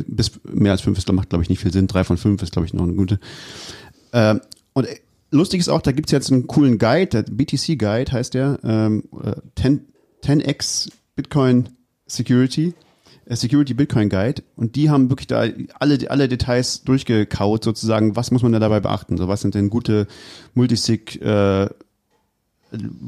Speaker 2: bis mehr als fünf ist, macht glaube ich nicht viel Sinn. Drei von fünf ist glaube ich noch eine gute. Ähm, und äh, lustig ist auch, da gibt's jetzt einen coolen Guide, der BTC Guide heißt der, ähm, äh, 10, 10x Bitcoin Security, äh, Security Bitcoin Guide. Und die haben wirklich da alle, alle Details durchgekaut sozusagen, was muss man da dabei beachten, so was sind denn gute Multisig äh,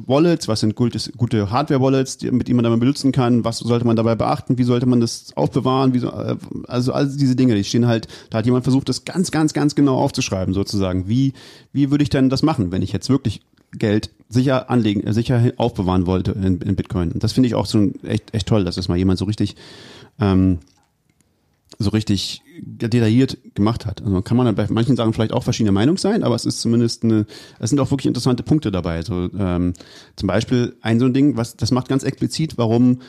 Speaker 2: Wallets, was sind gute, gute Hardware-Wallets, mit denen man dann benutzen kann, was sollte man dabei beachten, wie sollte man das aufbewahren, wie so, äh, also all diese Dinge, die stehen halt, da hat jemand versucht, das ganz, ganz, ganz genau aufzuschreiben, sozusagen. Wie, wie würde ich denn das machen, wenn ich jetzt wirklich Geld sicher anlegen, äh, sicher aufbewahren wollte in, in Bitcoin? Und das finde ich auch so echt, echt toll, dass das mal jemand so richtig ähm, so richtig detailliert gemacht hat. Also kann man dann bei manchen Sachen vielleicht auch verschiedene Meinung sein, aber es ist zumindest eine, es sind auch wirklich interessante Punkte dabei. Also ähm, zum Beispiel ein so ein Ding, was das macht ganz explizit, warum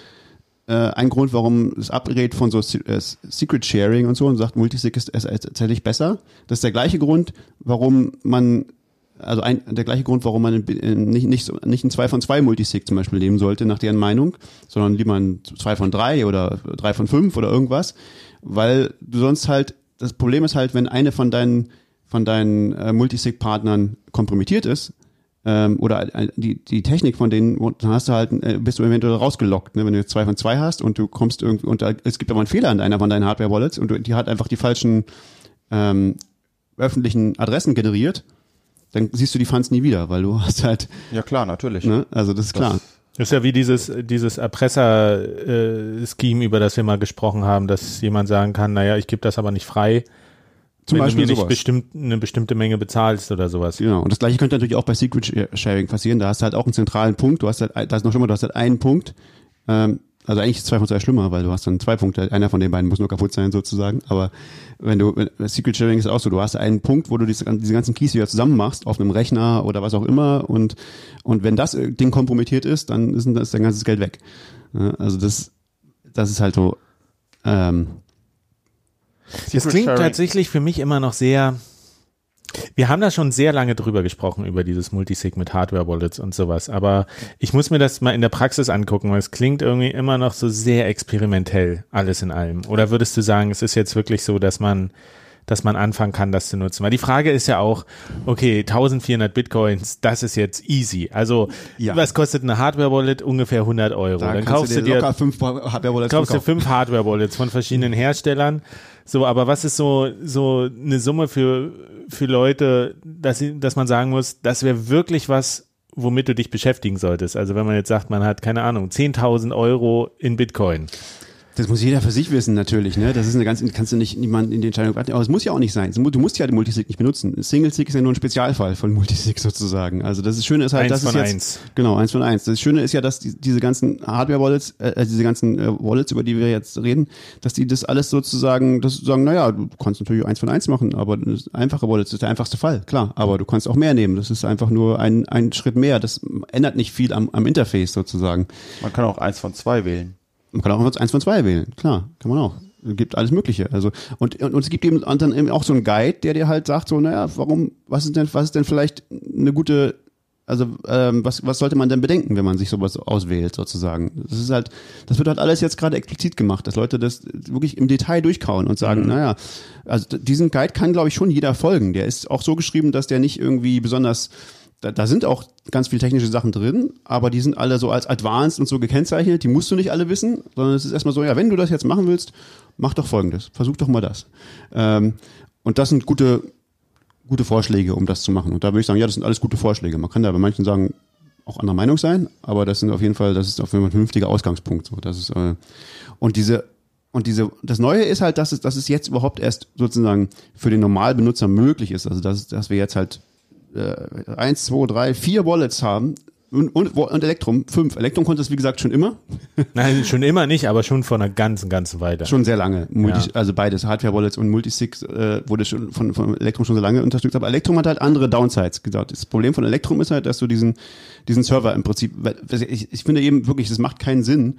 Speaker 2: äh, ein Grund, warum es abrät von so äh, Secret Sharing und so und sagt, Multisig ist, tatsächlich besser. Das ist der gleiche Grund, warum man also ein, der gleiche Grund, warum man nicht, nicht, nicht ein 2 von 2 Multisig zum Beispiel nehmen sollte, nach deren Meinung, sondern lieber ein 2 von 3 oder 3 von 5 oder irgendwas, weil du sonst halt, das Problem ist halt, wenn eine von deinen, von deinen äh, Multisig-Partnern kompromittiert ist, ähm, oder die, die Technik von denen, dann hast du halt, äh, bist du eventuell rausgelockt, ne? wenn du jetzt zwei von zwei hast und du kommst irgendwie, und da, es gibt aber einen Fehler an einer von deinen Hardware-Wallets und du, die hat einfach die falschen ähm, öffentlichen Adressen generiert dann siehst du die Funds nie wieder, weil du <laughs> hast halt.
Speaker 3: Ja klar, natürlich.
Speaker 2: Ne? Also das ist klar.
Speaker 1: Das ist ja wie dieses, dieses Erpresser-Scheme, über das wir mal gesprochen haben, dass jemand sagen kann, naja, ich gebe das aber nicht frei.
Speaker 2: Zum
Speaker 1: wenn
Speaker 2: Beispiel
Speaker 1: du mir nicht bestimmt, eine bestimmte Menge bezahlst oder sowas.
Speaker 2: Genau. Und das gleiche könnte natürlich auch bei Secret Sharing passieren. Da hast du halt auch einen zentralen Punkt. Du hast halt, da ist noch schlimmer, du hast halt einen Punkt. Ähm, also eigentlich ist zwei von zwei schlimmer, weil du hast dann zwei Punkte. Einer von den beiden muss nur kaputt sein sozusagen. Aber wenn du, Secret Sharing ist auch so, du hast einen Punkt, wo du diese, diese ganzen Keys wieder zusammen machst, auf einem Rechner oder was auch immer. Und, und wenn das Ding kompromittiert ist, dann ist, ist dein ganzes Geld weg. Also das, das ist halt so, ähm,
Speaker 1: Das klingt tatsächlich für mich immer noch sehr. Wir haben da schon sehr lange drüber gesprochen, über dieses Multisig mit Hardware-Wallets und sowas. Aber ich muss mir das mal in der Praxis angucken, weil es klingt irgendwie immer noch so sehr experimentell, alles in allem. Oder würdest du sagen, es ist jetzt wirklich so, dass man, dass man anfangen kann, das zu nutzen? Weil die Frage ist ja auch, okay, 1400 Bitcoins, das ist jetzt easy. Also,
Speaker 2: Ja.
Speaker 1: was kostet eine Hardware-Wallet? Ungefähr 100 Euro.
Speaker 2: da
Speaker 1: Dann kaufst du dir
Speaker 2: fünf Hardware-Wallets
Speaker 1: kaufst du fünf Hardware-Wallets von verschiedenen Herstellern. So, aber was ist so, so eine Summe für, für Leute, dass, sie, dass man sagen muss, das wäre wirklich was, womit du dich beschäftigen solltest? Also wenn man jetzt sagt, man hat, keine Ahnung, 10.000 Euro in Bitcoin.
Speaker 2: Das muss jeder für sich wissen, natürlich, ne? Das ist eine ganz, kannst du nicht niemand in die Entscheidung warten. Aber es muss ja auch nicht sein. Du musst ja den Multisig nicht benutzen. Single-Sig ist ja nur ein Spezialfall von Multisig <laughs> sozusagen. Also das ist Schöne ist halt,
Speaker 1: Eins
Speaker 2: dass es
Speaker 1: von
Speaker 2: jetzt,
Speaker 1: eins.
Speaker 2: Genau, eins von eins. Das Schöne ist ja, dass die, diese ganzen Hardware-Wallets, äh, also diese ganzen äh, Wallets, über die wir jetzt reden, dass die das alles sozusagen, das sagen, naja, du kannst natürlich eins von eins machen, aber das einfache Wallets ist der einfachste Fall, klar. Aber du kannst auch mehr nehmen. Das ist einfach nur ein, ein Schritt mehr. Das ändert nicht viel am, am Interface sozusagen.
Speaker 3: Man kann auch eins von zwei wählen.
Speaker 2: Man kann auch eins von zwei wählen, klar, kann man auch. Es gibt alles Mögliche. Also und, und, und es gibt eben dann eben auch so einen Guide, der dir halt sagt so, naja, warum, was ist denn, was ist denn vielleicht eine gute, also ähm, was, was sollte man denn bedenken, wenn man sich sowas auswählt sozusagen? Das ist halt, das wird halt alles jetzt gerade explizit gemacht, dass Leute das wirklich im Detail durchkauen und sagen, naja, also diesen Guide kann glaube ich schon jeder folgen. Der ist auch so geschrieben, dass der nicht irgendwie besonders da, da sind auch ganz viele technische Sachen drin, aber die sind alle so als advanced und so gekennzeichnet. Die musst du nicht alle wissen, sondern es ist erstmal so, ja, wenn du das jetzt machen willst, mach doch folgendes. Versuch doch mal das. Ähm, und das sind gute, gute Vorschläge, um das zu machen. Und da würde ich sagen, ja, das sind alles gute Vorschläge. Man kann da bei manchen sagen, auch anderer Meinung sein, aber das sind auf jeden Fall, das ist auf jeden Fall ein vernünftiger Ausgangspunkt. So, das ist, äh, und diese, und diese, das Neue ist halt, dass es, dass es jetzt überhaupt erst sozusagen für den Normalbenutzer möglich ist. Also, dass, dass wir jetzt halt äh, eins, zwei, drei, vier Wallets haben und, und, und Elektrum, fünf. Elektrum konnte es, wie gesagt, schon immer. <laughs>
Speaker 1: Nein, schon immer nicht, aber schon vor einer ganzen, ganzen Weile.
Speaker 2: Schon sehr lange. Multi,
Speaker 1: Ja.
Speaker 2: Also beides, Hardware-Wallets und Multisig äh, wurde schon von, von Elektrum schon so lange unterstützt. Aber Elektrum hat halt andere Downsides gesagt. Das Problem von Elektrum ist halt, dass du diesen, diesen Server im Prinzip, ich, ich finde eben wirklich, es macht keinen Sinn,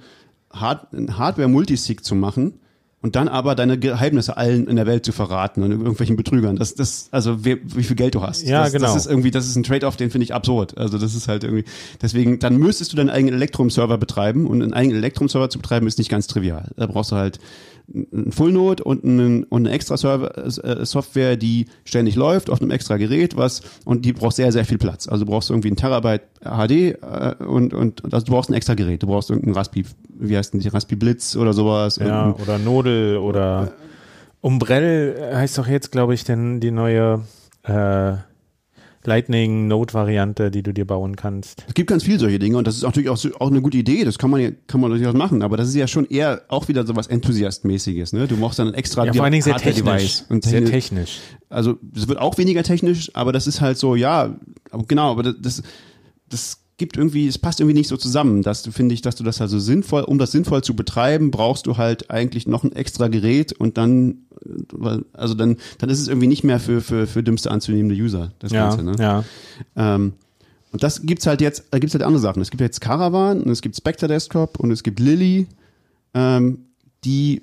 Speaker 2: Hard, Hardware-Multisig zu machen, und dann aber deine Geheimnisse allen in der Welt zu verraten und irgendwelchen Betrügern. Das, das, also wer, wie viel Geld du hast.
Speaker 1: Ja,
Speaker 2: das,
Speaker 1: genau.
Speaker 2: Das ist irgendwie, das ist ein Trade-off, den finde ich absurd. Also das ist halt irgendwie, deswegen, dann müsstest du deinen eigenen Electrum-Server betreiben und einen eigenen Electrum-Server zu betreiben ist nicht ganz trivial. Da brauchst du halt einen Full-Node und, einen, und eine extra Server, äh, Software, die ständig läuft auf einem extra Gerät, was und die braucht sehr, sehr viel Platz. Also du brauchst irgendwie ein Terabyte HD äh, und, und, also du brauchst ein extra Gerät. Du brauchst irgendein Raspi, wie heißt denn die, Raspi Blitz oder sowas.
Speaker 1: Ja, oder Nodel oder Umbrell heißt doch jetzt, glaube ich, denn die neue äh, Lightning Node Variante, die du dir bauen kannst.
Speaker 2: Es gibt ganz viele solche Dinge und das ist natürlich auch, so, auch eine gute Idee, das kann man ja, kann man durchaus machen, aber das ist ja schon eher auch wieder so was Enthusiastmäßiges, ne? Du machst dann ein extra
Speaker 1: Ja, vor allen Dingen sehr technisch.
Speaker 2: Und
Speaker 1: Sehr
Speaker 2: technisch- also es wird auch weniger technisch, aber das ist halt so, ja, genau, aber das, das, das gibt irgendwie, es passt irgendwie nicht so zusammen, dass du, finde ich, dass du das also sinnvoll, um das sinnvoll zu betreiben, brauchst du halt eigentlich noch ein extra Gerät und dann, äh, also dann, dann ist es irgendwie nicht mehr für, für, für dümmste anzunehmende User, das
Speaker 1: Ja,
Speaker 2: Ganze, ne?
Speaker 1: ja.
Speaker 2: Ähm, und das gibt's halt jetzt, da gibt's halt andere Sachen. Es gibt jetzt Caravan und es gibt Spectre Desktop und es gibt Lily. Ähm, die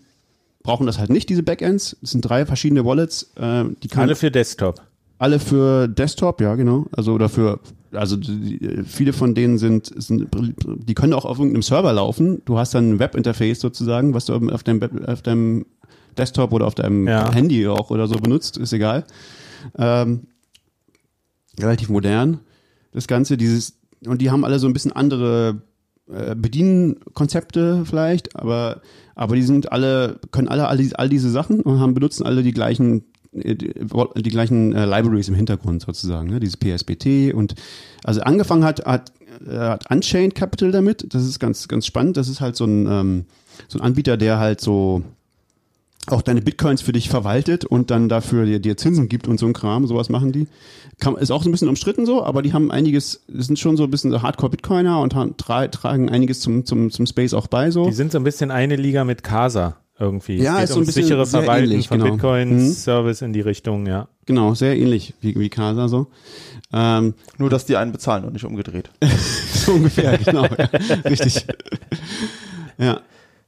Speaker 2: brauchen das halt nicht, diese Backends. Es sind drei verschiedene Wallets. Ähm, die kann,
Speaker 1: Alle für Desktop.
Speaker 2: Alle für Desktop, ja, genau. Also oder für, also die, viele von denen sind, sind, die können auch auf irgendeinem Server laufen. Du hast dann ein Webinterface sozusagen, was du auf deinem, Web- auf deinem Desktop oder auf deinem
Speaker 1: Ja.
Speaker 2: Handy auch oder so benutzt, ist egal. Ähm, relativ modern, das Ganze, dieses, und die haben alle so ein bisschen andere äh, Bedienkonzepte vielleicht, aber, aber die sind alle, können alle, alle all diese Sachen und haben, benutzen alle die gleichen die, die gleichen äh, Libraries im Hintergrund sozusagen, ne? dieses PSBT und also angefangen hat, hat, äh, hat Unchained Capital damit, das ist ganz, ganz spannend, das ist halt so ein, ähm, so ein Anbieter, der halt so auch deine Bitcoins für dich verwaltet und dann dafür dir, dir Zinsen gibt und so ein Kram, sowas machen die. Kann, ist auch so ein bisschen umstritten so, aber die haben einiges, sind schon so ein bisschen so Hardcore-Bitcoiner und haben, tra tragen einiges zum, zum, zum Space auch bei so.
Speaker 1: Die sind so ein bisschen eine Liga mit Casa irgendwie.
Speaker 2: Ja,
Speaker 1: es geht
Speaker 2: ist so ein bisschen
Speaker 1: sichere
Speaker 2: sehr
Speaker 1: Verwalten
Speaker 2: ähnlich,
Speaker 1: von
Speaker 2: genau.
Speaker 1: Bitcoins,
Speaker 2: Mhm.
Speaker 1: Service in die Richtung, ja.
Speaker 2: Genau, sehr ähnlich wie, wie Casa so. Ähm,
Speaker 3: Nur, dass die einen bezahlen und nicht umgedreht. <laughs>
Speaker 2: so ungefähr, genau. Ja, richtig. Ja.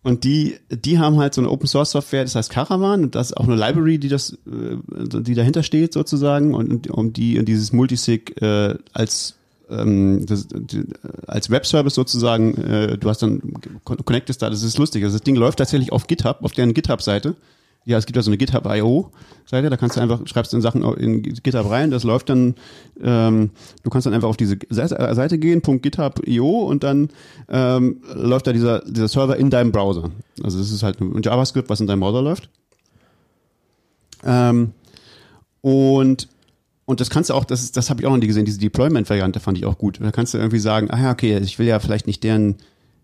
Speaker 2: Und die, die haben halt so eine Open Source Software, das heißt Caravan, und das ist auch eine Library, die das, äh, die dahinter steht sozusagen, und um die, und dieses Multisig äh, als ähm, das, die, als Webservice sozusagen, äh, du hast dann con- connectest da, das ist lustig. Also das Ding läuft tatsächlich auf GitHub, auf deren GitHub-Seite. Ja, es gibt ja so eine GitHub.io-Seite, da kannst du einfach, schreibst dann Sachen in GitHub rein, das läuft dann, ähm, du kannst dann einfach auf diese Seite Seite gehen, .github.io und dann ähm, läuft da dieser, dieser Server in deinem Browser. Also das ist halt ein JavaScript, was in deinem Browser läuft. Ähm, und und das kannst du auch, das, das habe ich auch noch nie gesehen, diese Deployment-Variante fand ich auch gut. Da kannst du irgendwie sagen, ah ja, okay, ich will ja vielleicht nicht deren,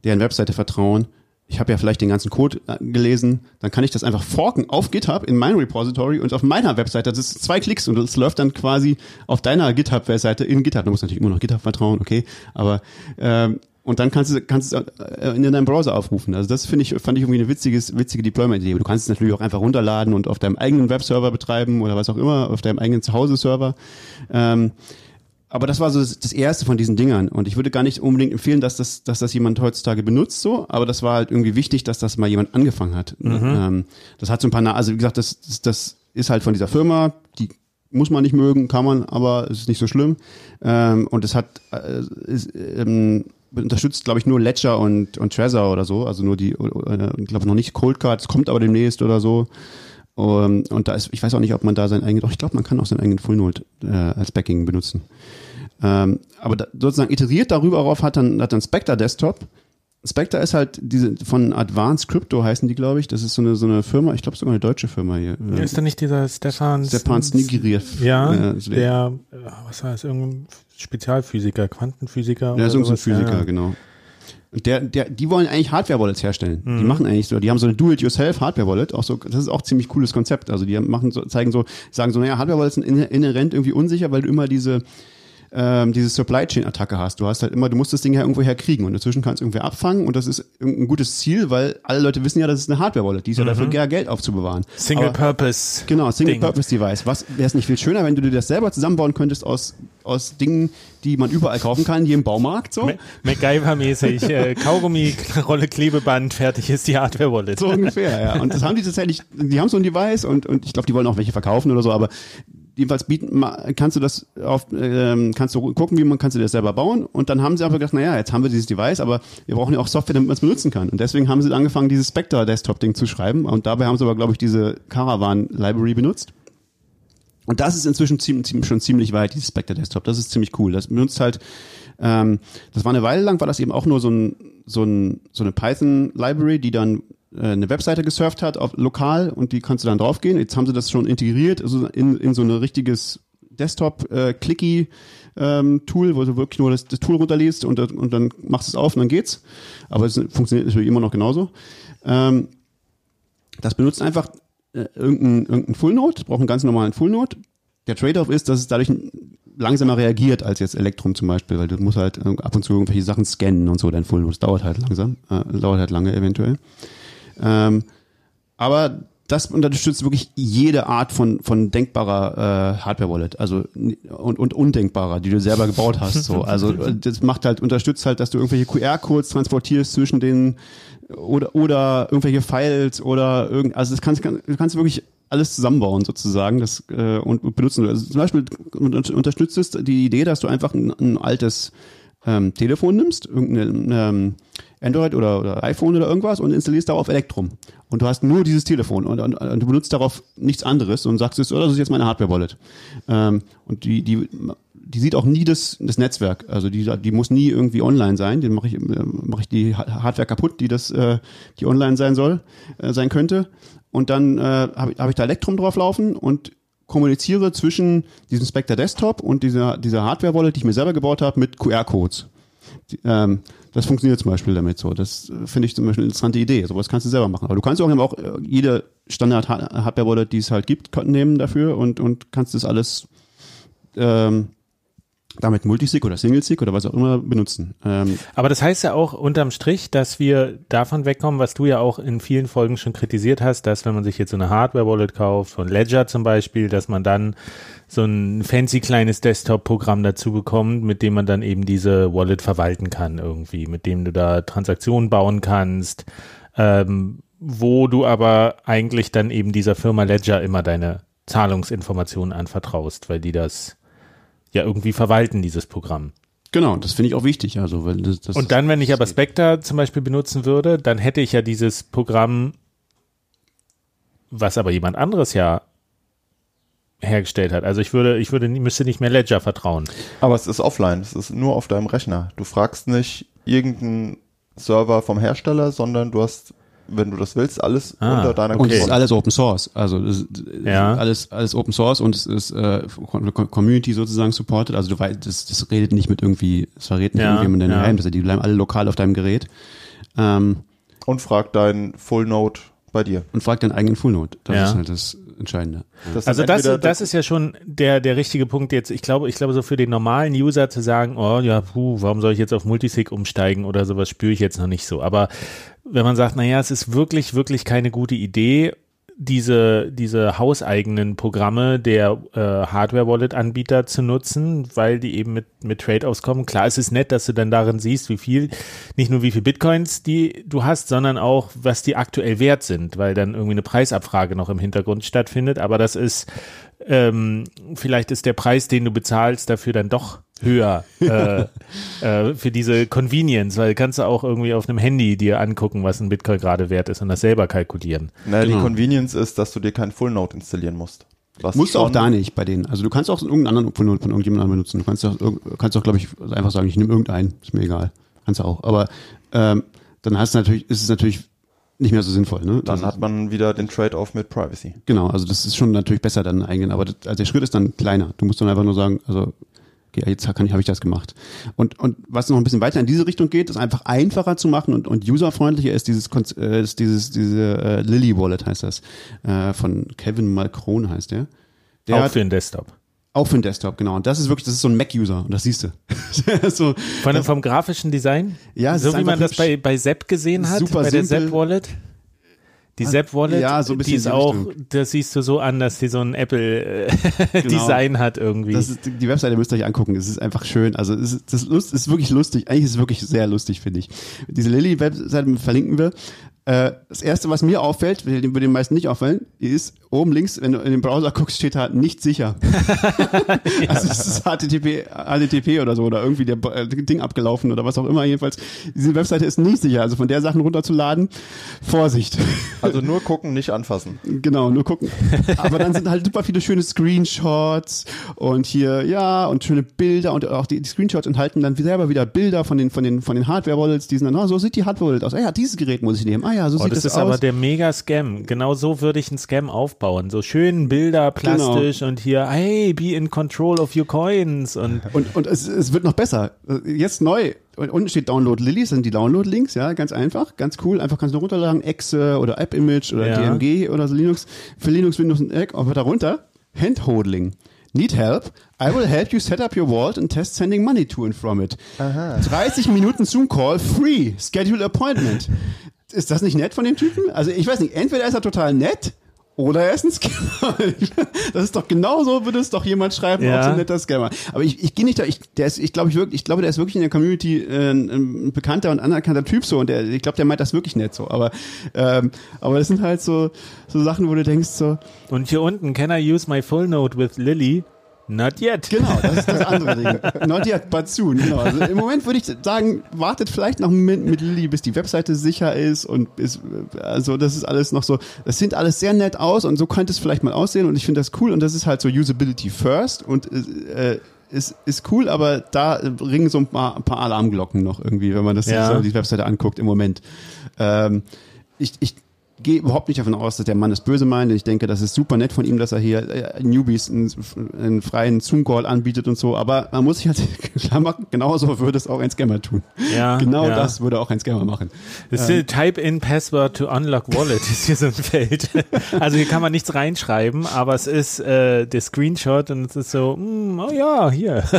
Speaker 2: deren Webseite vertrauen. Ich habe ja vielleicht den ganzen Code äh, gelesen, dann kann ich das einfach forken auf GitHub in mein Repository und auf meiner Webseite. Das ist zwei Klicks und das läuft dann quasi auf deiner GitHub-Webseite in GitHub. Du musst natürlich immer noch GitHub vertrauen, okay, aber ähm, und dann kannst du kannst du es äh, in deinem Browser aufrufen. Also das finde ich fand ich irgendwie eine witziges witzige Deployment-Idee. Du kannst es natürlich auch einfach runterladen und auf deinem eigenen Webserver betreiben oder was auch immer, auf deinem eigenen Zuhause-Server. Ähm, aber das war so das, das erste von diesen Dingern. Und ich würde gar nicht unbedingt empfehlen, dass das, dass das jemand heutzutage benutzt, so. Aber das war halt irgendwie wichtig, dass das mal jemand angefangen hat. Ähm, das hat so ein paar, also wie gesagt, das, das, das ist halt von dieser Firma, die muss man nicht mögen, kann man, aber es ist nicht so schlimm. Ähm, und es hat, äh, ist, ähm, unterstützt, glaube ich, nur Ledger und, und Trezor oder so. Also nur die, äh, ich glaube noch nicht Cold Card, es kommt aber demnächst oder so. Um, und da ist, ich weiß auch nicht, ob man da sein eigenes, doch ich glaube, man kann auch seinen eigenen Full Node äh, als Backing benutzen. Ähm, aber da, sozusagen iteriert darüber darauf hat dann, hat dann Spectre Desktop. Spectre ist halt diese von Advanced Crypto heißen die, glaube ich. Das ist so eine so eine Firma, ich glaube sogar eine deutsche Firma hier.
Speaker 1: Ist da nicht dieser Stefan?
Speaker 2: Snigiriev.
Speaker 1: Ja,
Speaker 2: äh,
Speaker 1: der, äh, was heißt, irgendein Spezialphysiker, Quantenphysiker? Oder
Speaker 2: irgendein
Speaker 1: sowas?
Speaker 2: Physiker,
Speaker 1: Ja, ja.
Speaker 2: genau. Und der, der, die wollen eigentlich Hardware-Wallets herstellen.
Speaker 1: Mhm.
Speaker 2: Die machen eigentlich so, die haben so eine Do-it-yourself-Hardware-Wallet. Auch so, das ist auch ziemlich cooles Konzept. Also die machen so, zeigen so, sagen so, naja, Hardware-Wallets sind inhä- inhärent irgendwie unsicher, weil du immer diese, ähm, diese Supply Chain Attacke hast. Du hast halt immer, du musst das Ding ja irgendwo herkriegen und dazwischen kannst du irgendwer abfangen und das ist ein gutes Ziel, weil alle Leute wissen ja, das ist eine Hardware Wallet, die ist ja dafür ja Geld aufzubewahren.
Speaker 1: Single
Speaker 2: Aber-
Speaker 1: Purpose.
Speaker 2: Genau, Single
Speaker 1: Ding.
Speaker 2: Purpose Device. Was wäre es nicht viel schöner, wenn du dir das selber zusammenbauen könntest aus aus Dingen, die man überall kaufen kann, hier im Baumarkt. So,
Speaker 1: Ma- MacGyver-mäßig, äh, <laughs> Kaugummi, Rolle Klebeband, fertig ist die Hardware-Wallet.
Speaker 2: so ungefähr, ja. Und das haben die tatsächlich, die haben so ein Device und, und ich glaube, die wollen auch welche verkaufen oder so, aber jedenfalls bieten, kannst du das auf, ähm, kannst du gucken, wie man kannst du das selber bauen und dann haben sie einfach gedacht, naja, jetzt haben wir dieses Device, aber wir brauchen ja auch Software, damit man es benutzen kann und deswegen haben sie angefangen, dieses Spectre Desktop Ding zu schreiben und dabei haben sie aber, glaube ich, diese Caravan Library benutzt. Und das ist inzwischen ziemlich, schon ziemlich weit, dieses Spectre Desktop. Das ist ziemlich cool. Das benutzt halt, ähm, das war eine Weile lang, war das eben auch nur so, ein, so, ein, so eine Python-Library, die dann eine Webseite gesurft hat, auf, lokal, und die kannst du dann draufgehen. Jetzt haben sie das schon integriert, also in, in so ein richtiges Desktop-Clicky ähm, Tool, wo du wirklich nur das, das Tool runterliest und, und dann machst du es auf und dann geht's. Aber es funktioniert natürlich immer noch genauso. Ähm, das benutzt einfach äh, irgendein, irgendein Full-Node, braucht einen ganz normalen Full-Node. Der Trade-off ist, dass es dadurch langsamer reagiert als jetzt Electrum zum Beispiel, weil du musst halt äh, ab und zu irgendwelche Sachen scannen und so, dein Full-Node. Das dauert halt langsam, äh, dauert halt lange eventuell. Ähm, aber das unterstützt wirklich jede Art von, von denkbarer äh, Hardware-Wallet, also und, und undenkbarer, die du selber gebaut hast. So. <laughs> Also das macht halt, unterstützt halt, dass du irgendwelche QR-Codes transportierst zwischen den oder, oder irgendwelche Files oder irgend, also das kannst du kannst wirklich alles zusammenbauen sozusagen das äh, und, benutzen. Also zum Beispiel unter- unterstützt es die Idee, dass du einfach ein, ein altes ähm, Telefon nimmst, irgendein ähm, Android oder, oder iPhone oder irgendwas und installierst darauf Electrum. Und du hast nur dieses Telefon und, und, und du benutzt darauf nichts anderes und sagst, oh, das ist jetzt meine Hardware-Wallet. Ähm, und die, die, die sieht auch nie das, das Netzwerk. Also die, die muss nie irgendwie online sein. Den mache ich, äh, mach ich die Ha- Hardware kaputt, die das, äh, die online sein soll, äh, sein könnte. Und dann äh, habe ich, hab ich da Electrum drauf laufen und kommuniziere zwischen diesem Spectre Desktop und dieser, dieser Hardware-Wallet, die ich mir selber gebaut habe, mit QR-Codes. Ähm, das funktioniert zum Beispiel damit so. Das äh, finde ich zum Beispiel eine interessante Idee. Sowas kannst du selber machen. Aber du kannst auch eben auch äh, jede Standard-Hardware-Wallet, die es halt gibt, nehmen dafür und, und kannst das alles ähm, damit Multisig oder Single-Sig oder was auch immer benutzen. Ähm,
Speaker 1: Aber das heißt ja auch unterm Strich, dass wir davon wegkommen, was du ja auch in vielen Folgen schon kritisiert hast, dass wenn man sich jetzt so eine Hardware-Wallet kauft, von Ledger zum Beispiel, dass man dann so ein fancy kleines Desktop-Programm dazu bekommt, mit dem man dann eben diese Wallet verwalten kann irgendwie, mit dem du da Transaktionen bauen kannst, ähm, wo du aber eigentlich dann eben dieser Firma Ledger immer deine Zahlungsinformationen anvertraust, weil die das ja irgendwie verwalten, dieses Programm.
Speaker 2: genau, das finde ich auch wichtig. Also, weil das, das
Speaker 1: Und dann, wenn ich aber Spectre zum Beispiel benutzen würde, dann hätte ich ja dieses Programm, was aber jemand anderes ja hergestellt hat. Also ich würde, ich würde, müsste nicht mehr Ledger vertrauen.
Speaker 3: Aber es ist offline, es ist nur auf deinem Rechner. Du fragst nicht irgendeinen Server vom Hersteller, sondern du hast, wenn du das willst, alles
Speaker 1: Ah,
Speaker 3: unter deiner
Speaker 2: Und es ist
Speaker 3: Kontrolle.
Speaker 2: alles Open Source. Also
Speaker 1: Ja.
Speaker 2: alles, alles Open Source und es ist äh, Com- Community sozusagen supported. Also du weißt, das, das redet nicht mit irgendwie, das verrät nicht
Speaker 1: Ja,
Speaker 2: irgendjemand deine
Speaker 1: ja.
Speaker 2: Geheimnisse. Die bleiben alle lokal auf deinem Gerät. Ähm,
Speaker 3: Und frag deinen Full Node bei dir.
Speaker 2: und frag deinen eigenen Fullnode. Das
Speaker 1: Ja.
Speaker 2: ist halt das Entscheidende.
Speaker 3: Das
Speaker 1: Also das, das ist ja schon der, der richtige Punkt jetzt. Ich glaube, ich glaube, so für den normalen User zu sagen, oh ja, puh, warum soll ich jetzt auf Multisig umsteigen oder sowas, spüre ich jetzt noch nicht so. Aber wenn man sagt, naja, es ist wirklich, wirklich keine gute Idee, diese, diese hauseigenen Programme der äh, Hardware-Wallet-Anbieter zu nutzen, weil die eben mit, mit Trade-offs kommen. Klar, es ist nett, dass du dann darin siehst, wie viel, nicht nur wie viel Bitcoins die du hast, sondern auch, was die aktuell wert sind, weil dann irgendwie eine Preisabfrage noch im Hintergrund stattfindet. Aber das ist, ähm, vielleicht ist der Preis, den du bezahlst, dafür dann doch höher äh, äh, für diese Convenience, weil kannst du auch irgendwie auf einem Handy dir angucken, was ein Bitcoin gerade wert ist und das selber kalkulieren.
Speaker 3: Naja,
Speaker 2: Genau.
Speaker 3: die Convenience ist, dass du dir keinen Full Node installieren musst. Was
Speaker 2: Musst du auch da nicht bei denen. Also du kannst auch irgendeinen anderen Fullnode von irgendjemandem benutzen. Du kannst auch, kannst auch, glaube ich, einfach sagen, ich nehme irgendeinen. Ist mir egal. Kannst du auch. Aber ähm, dann hast du natürlich, ist es natürlich nicht mehr so sinnvoll. Ne?
Speaker 3: Dann
Speaker 2: Das
Speaker 3: hat man wieder den Trade-off mit Privacy.
Speaker 2: Genau, also das ist schon natürlich besser dann eigenen, aber das, also der Schritt ist dann kleiner. Du musst dann einfach nur sagen, also okay, jetzt kann ich, habe ich das gemacht. Und und was noch ein bisschen weiter in diese Richtung geht, ist einfach einfacher zu machen und, und userfreundlicher ist dieses äh, ist dieses diese äh, Lily Wallet heißt das äh, von Kevin Malkron heißt der. Der
Speaker 1: auch
Speaker 2: hat,
Speaker 1: für den Desktop.
Speaker 2: auch für den Desktop, genau. Und das ist wirklich, das ist so ein Mac-User und das siehst du. <laughs> so,
Speaker 1: Von, vom grafischen Design?
Speaker 2: Ja,
Speaker 1: so wie man das bei, bei Sepp gesehen hat,
Speaker 2: Super
Speaker 1: bei der
Speaker 2: simpel.
Speaker 1: Sepp Wallet. Die Zap Wallet,
Speaker 2: Ja, so
Speaker 1: die ist auch,
Speaker 2: Richtung.
Speaker 1: das siehst du so an, dass die so ein Apple-Design <laughs> hat irgendwie.
Speaker 2: Genau. Das ist, die Webseite müsst ihr euch angucken. Es ist einfach schön. Also es ist, das ist wirklich lustig. Eigentlich ist es wirklich sehr lustig, finde ich. Diese Lilly-Webseite verlinken wir. Äh, das erste, was mir auffällt, würde den meisten nicht auffallen, ist oben links, wenn du in den Browser guckst, steht da nicht sicher. <laughs> Also es ist HTTP, HTTP oder so oder irgendwie der äh, Ding abgelaufen oder was auch immer. Jedenfalls, diese Webseite ist nicht sicher. Also von der Sachen runterzuladen, Vorsicht.
Speaker 3: Also nur gucken, nicht anfassen.
Speaker 2: Genau, nur gucken. Aber dann sind halt super viele schöne Screenshots und hier, ja, und schöne Bilder und auch die, die Screenshots enthalten dann selber wieder Bilder von den, von den, von den Hardware-Wallets, die sind dann, oh, so sieht die Hardware-Wallet aus. Ah ja, dieses Gerät muss ich nehmen. Ah ja, so
Speaker 1: Oh,
Speaker 2: sieht
Speaker 1: das
Speaker 2: das,
Speaker 1: ist
Speaker 2: aus.
Speaker 1: aber der Mega-Scam. Genau so würde ich einen Scam aufbauen. So schön Bilder, plastisch und hier, hey, be in control of your coins und <laughs>
Speaker 2: Und, und es, es wird noch besser. Jetzt neu. Und unten steht Download Lilies, sind die Download-Links, ja, ganz einfach, ganz cool. Einfach kannst du runterladen, Exe oder App-Image oder
Speaker 1: Ja.
Speaker 2: DMG oder so Linux. Für Linux, Windows und Egg, aber darunter Handholding. Need help? I will help you set up your vault and test sending money to and from it. 30 Minuten Zoom-Call, free, schedule appointment. Ist das nicht nett von dem Typen? Also ich weiß nicht, entweder ist er total nett oder er ist ein Scammer. <laughs> Das ist doch genauso, würde es doch jemand schreiben,
Speaker 1: Ja.
Speaker 2: auch so ein netter Scammer. Aber ich, ich gehe nicht da, ich, der ist, ich glaube, ich wirklich, ich glaube, der ist wirklich in der Community äh, ein, ein bekannter und anerkannter Typ so und der, ich glaube, der meint das wirklich nett so. Aber, ähm, aber das sind halt so, so Sachen, wo du denkst so,
Speaker 1: und hier unten, can I use my full note with Lily? Not yet.
Speaker 2: genau, das ist das <laughs> andere Ding. Not yet, but soon. Genau. Also Im Moment würde ich sagen, wartet vielleicht noch Moment mit Lilly, bis die Webseite sicher ist und ist, also das ist alles noch so, das sieht alles sehr nett aus und so könnte es vielleicht mal aussehen und ich finde das cool und das ist halt so Usability first und äh, ist, ist cool, aber da ringen so ein paar, ein paar Alarmglocken noch irgendwie, wenn man das
Speaker 1: Ja.
Speaker 2: so die Webseite anguckt im Moment. Ähm, ich, ich gehe überhaupt nicht davon aus, dass der Mann das böse meint. Ich denke, das ist super nett von ihm, dass er hier äh, Newbies einen, einen freien Zoom-Call anbietet und so. Aber man muss sich halt <laughs> klar machen, genauso würde es auch ein Scammer tun.
Speaker 1: Ja,
Speaker 2: genau
Speaker 1: ja.
Speaker 2: das würde auch ein Scammer machen.
Speaker 1: Das ist, Type in Password to unlock wallet <laughs> ist hier so ein Feld. Also hier kann man nichts reinschreiben, aber es ist äh, der Screenshot und es ist so, mm, oh ja, hier. <laughs>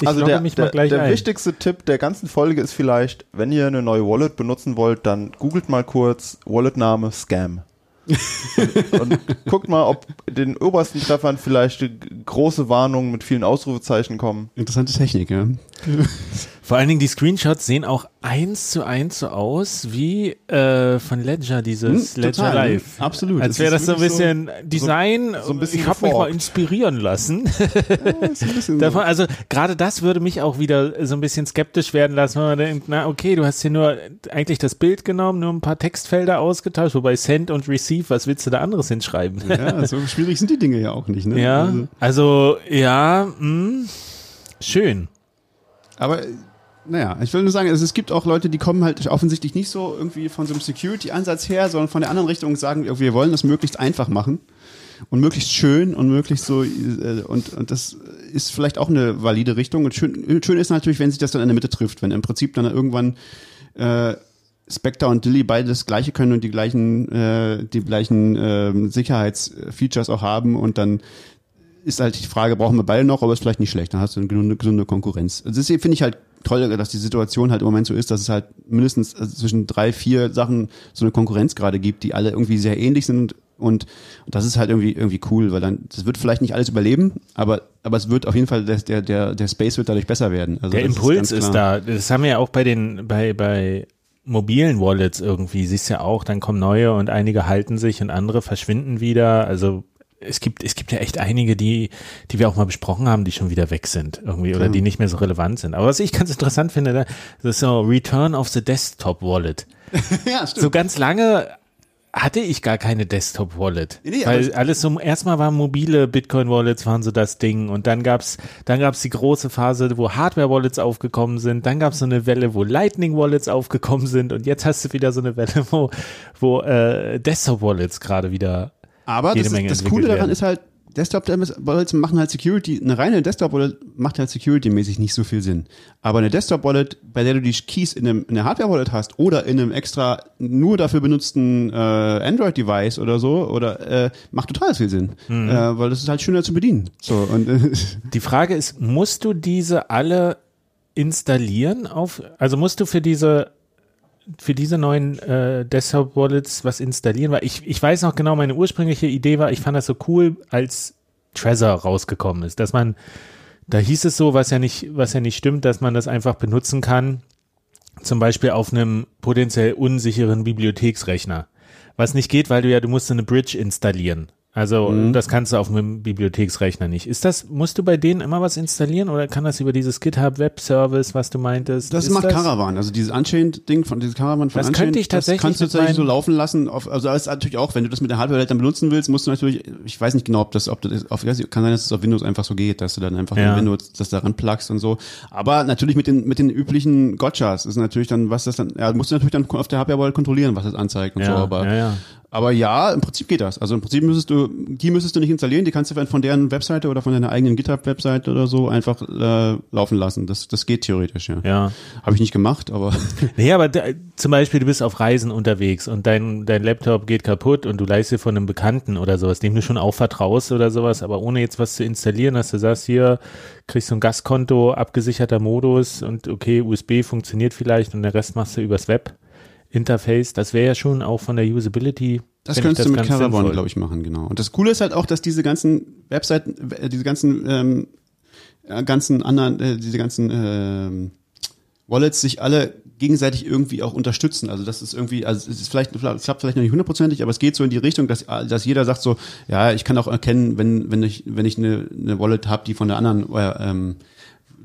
Speaker 1: Ich
Speaker 3: also
Speaker 1: logge
Speaker 3: der,
Speaker 1: mich
Speaker 3: der,
Speaker 1: mal gleich
Speaker 3: der
Speaker 1: ein.
Speaker 3: wichtigste Tipp der ganzen Folge ist vielleicht, wenn ihr eine neue Wallet benutzen wollt, dann googelt mal kurz Walletname Scam. und, und guckt mal, ob den obersten Treffern vielleicht große Warnungen mit vielen Ausrufezeichen kommen.
Speaker 2: Interessante Technik, ja. <laughs>
Speaker 1: Vor allen Dingen die Screenshots sehen auch eins zu eins so aus wie äh, von Ledger, dieses
Speaker 2: Hm,
Speaker 1: Ledger
Speaker 2: total?
Speaker 1: Live.
Speaker 2: Absolut.
Speaker 1: Als wäre das so ein
Speaker 2: wirklich so-
Speaker 1: bisschen Design.
Speaker 3: so ein bisschen
Speaker 1: ich habe mich mal inspirieren lassen. <laughs>
Speaker 2: bisschen <laughs>
Speaker 1: Davon, also gerade das würde mich auch wieder so ein bisschen skeptisch werden lassen, wenn man denkt, na okay, du hast hier nur eigentlich das Bild genommen, nur ein paar Textfelder ausgetauscht, wobei Send und Receive, was willst du da anderes hinschreiben?
Speaker 2: Ja, so schwierig sind die Dinge ja auch nicht. Ne?
Speaker 1: Ja,
Speaker 2: Also,
Speaker 1: also ja, mh, schön.
Speaker 2: Aber äh, naja, ich will nur sagen, also es gibt auch Leute, die kommen halt offensichtlich nicht so irgendwie von so einem Security-Ansatz her, sondern von der anderen Richtung und sagen, wir wollen das möglichst einfach machen und möglichst schön und möglichst so äh, und, und das ist vielleicht auch eine valide Richtung. Und schön, schön ist natürlich, wenn sich das dann in der Mitte trifft, wenn im Prinzip dann irgendwann äh, Spectre und Dilly beide das gleiche können und die gleichen äh, die gleichen ähm, Sicherheitsfeatures auch haben und dann ist halt die Frage, brauchen wir beide noch, aber ist vielleicht nicht schlecht, dann hast du eine gesunde, gesunde Konkurrenz. Also das finde ich halt toll, dass die Situation halt im Moment so ist, dass es halt mindestens also zwischen drei, vier Sachen so eine Konkurrenz gerade gibt, die alle irgendwie sehr ähnlich sind und, und das ist halt irgendwie irgendwie cool, weil dann das wird vielleicht nicht alles überleben, aber aber es wird auf jeden Fall der der der, Space wird dadurch besser werden. Also
Speaker 1: Der Impuls ist,
Speaker 2: klar.
Speaker 1: da. Das haben wir ja auch bei den, bei, bei mobilen Wallets irgendwie, siehst ja auch, dann kommen neue und einige halten sich und andere verschwinden wieder. Also es gibt, es gibt ja echt einige, die, die wir auch mal besprochen haben, die schon wieder weg sind irgendwie oder die nicht mehr so relevant sind. Aber was ich ganz interessant finde, ne, das ist so Return of the Desktop Wallet. <laughs>
Speaker 2: ja, stimmt.
Speaker 1: So ganz lange hatte ich gar keine Desktop-Wallet.
Speaker 2: Nee,
Speaker 1: weil
Speaker 2: es-
Speaker 1: alles so, erstmal waren mobile Bitcoin-Wallets waren so das Ding und dann gab's, dann gab's die große Phase, wo Hardware-Wallets aufgekommen sind, dann gab's so eine Welle, wo Lightning-Wallets aufgekommen sind und jetzt hast du wieder so eine Welle, wo, wo äh, Desktop-Wallets gerade wieder
Speaker 2: Aber das, ist, das Coole daran
Speaker 1: werden.
Speaker 2: ist halt, Desktop-Wallets machen halt Security, eine reine Desktop-Wallet macht halt Security-mäßig nicht so viel Sinn. Aber eine Desktop-Wallet, bei der du die Keys in, einem, in einer Hardware-Wallet hast oder in einem extra nur dafür benutzten äh, Android-Device oder so, oder äh, macht total viel Sinn.
Speaker 1: Mhm.
Speaker 2: Äh, weil das ist halt schöner zu bedienen. So, und äh, <laughs>
Speaker 1: Die Frage ist, musst du diese alle installieren auf, also musst du für diese für diese neuen äh, Desktop-Wallets was installieren, weil ich, ich weiß noch genau, meine ursprüngliche Idee war, ich fand das so cool, als Trezor rausgekommen ist, dass man, da hieß es so, was ja nicht, was ja nicht stimmt, dass man das einfach benutzen kann, zum Beispiel auf einem potenziell unsicheren Bibliotheksrechner. Was nicht geht, weil du ja, du musst eine Bridge installieren. Also
Speaker 2: Mhm.
Speaker 1: das kannst du auf einem Bibliotheksrechner nicht. Ist das, musst du bei denen immer was installieren oder kann das über dieses GitHub Web Service, was du meintest?
Speaker 2: Das
Speaker 1: ist
Speaker 2: macht Caravan, also dieses Unchained-Ding von dieses Caravan von
Speaker 1: Das
Speaker 2: Unchained,
Speaker 1: könnte ich tatsächlich
Speaker 2: das kannst du tatsächlich so laufen lassen. Auf, also das ist natürlich auch, wenn du das mit der Hardware dann benutzen willst, musst du natürlich, ich weiß nicht genau, ob das, ob das auf, kann sein, dass es auf Windows einfach so geht, dass du dann einfach
Speaker 1: Ja.
Speaker 2: in Windows das daran plugst und so. Aber natürlich mit den mit den üblichen Gotchas ist natürlich dann, was das dann, ja, musst du natürlich dann auf der Hardware kontrollieren, was das anzeigt und
Speaker 1: Ja,
Speaker 2: so. Aber
Speaker 1: ja, ja.
Speaker 2: Aber ja, im Prinzip geht das. Also im Prinzip müsstest du, die müsstest du nicht installieren, die kannst du von deren Webseite oder von deiner eigenen GitHub-Webseite oder so einfach äh, laufen lassen. Das, das geht theoretisch, ja.
Speaker 1: Ja.
Speaker 2: Habe ich nicht gemacht, aber <laughs>
Speaker 1: Nee, aber da, zum Beispiel, du bist auf Reisen unterwegs und dein, dein Laptop geht kaputt und du leihst dir von einem Bekannten oder sowas, dem du schon auch vertraust oder sowas, aber ohne jetzt was zu installieren, dass du sagst, hier kriegst du ein Gastkonto, abgesicherter Modus und okay, USB funktioniert vielleicht und der Rest machst du übers Web. Interface, das wäre ja schon auch von der Usability.
Speaker 2: das könntest du mit Caravan, glaube ich, machen, genau. Und das Coole ist halt auch, dass diese ganzen Webseiten, äh, diese ganzen, ähm, äh, ganzen anderen, äh, diese ganzen ähm, Wallets sich alle gegenseitig irgendwie auch unterstützen. Also das ist irgendwie, also es ist vielleicht, es klappt vielleicht noch nicht hundertprozentig, aber es geht so in die Richtung, dass, dass jeder sagt so, ja, ich kann auch erkennen, wenn, wenn ich, wenn ich eine, eine Wallet habe, die von der anderen, äh, ähm,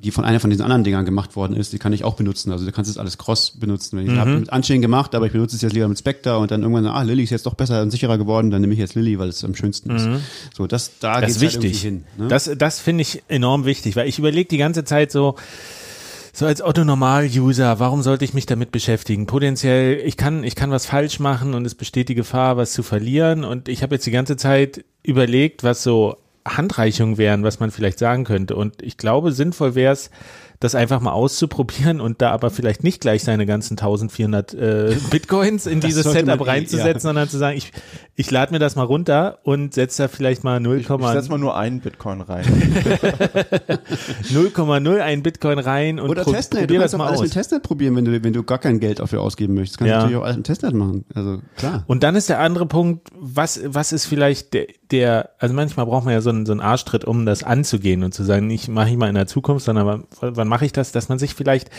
Speaker 2: die von einer von diesen anderen Dingern gemacht worden ist, die kann ich auch benutzen. Also du kannst es alles cross benutzen. Wenn ich
Speaker 1: Mhm.
Speaker 2: habe mit Unchain gemacht, aber ich benutze es jetzt lieber mit Spectre und dann irgendwann, ah, Lilly ist jetzt doch besser und sicherer geworden, dann nehme ich jetzt Lilly, weil es am schönsten ist. So, das, da
Speaker 1: Mhm. Das
Speaker 2: geht's
Speaker 1: ist
Speaker 2: halt irgendwie
Speaker 1: wichtig.
Speaker 2: hin. Ne?
Speaker 1: Das, das finde ich enorm wichtig, weil ich überlege die ganze Zeit so, so als Otto-Normal-User, warum sollte ich mich damit beschäftigen? Potenziell, ich kann, ich kann was falsch machen und es besteht die Gefahr, was zu verlieren. Und ich habe jetzt die ganze Zeit überlegt, was so Handreichungen wären, was man vielleicht sagen könnte. Und ich glaube, sinnvoll wäre es, das einfach mal auszuprobieren und da aber vielleicht nicht gleich seine ganzen 1400 äh, <laughs> Bitcoins in dieses Setup
Speaker 2: eh,
Speaker 1: reinzusetzen,
Speaker 2: ja.
Speaker 1: sondern zu sagen, ich, ich lade mir das mal runter und setze da vielleicht mal 0,
Speaker 3: Ich, ich setz mal nur einen Bitcoin rein. <laughs>
Speaker 1: 0,01 Bitcoin rein und
Speaker 2: Oder
Speaker 1: pro
Speaker 2: Testnet, du
Speaker 1: probier
Speaker 2: kannst
Speaker 1: das mal
Speaker 2: alles
Speaker 1: aus.
Speaker 2: mit Testnet probieren, wenn du, wenn du gar kein Geld dafür ausgeben möchtest. Kannst
Speaker 1: Ja.
Speaker 2: du natürlich auch alles mit Testnet machen. Also klar.
Speaker 1: Und dann ist der andere Punkt, was, was ist vielleicht der, der, also manchmal braucht man ja so einen, so einen Arschtritt, um das anzugehen und zu sagen, nicht mache ich mal in der Zukunft, sondern wann, wann mache ich das, dass man sich vielleicht,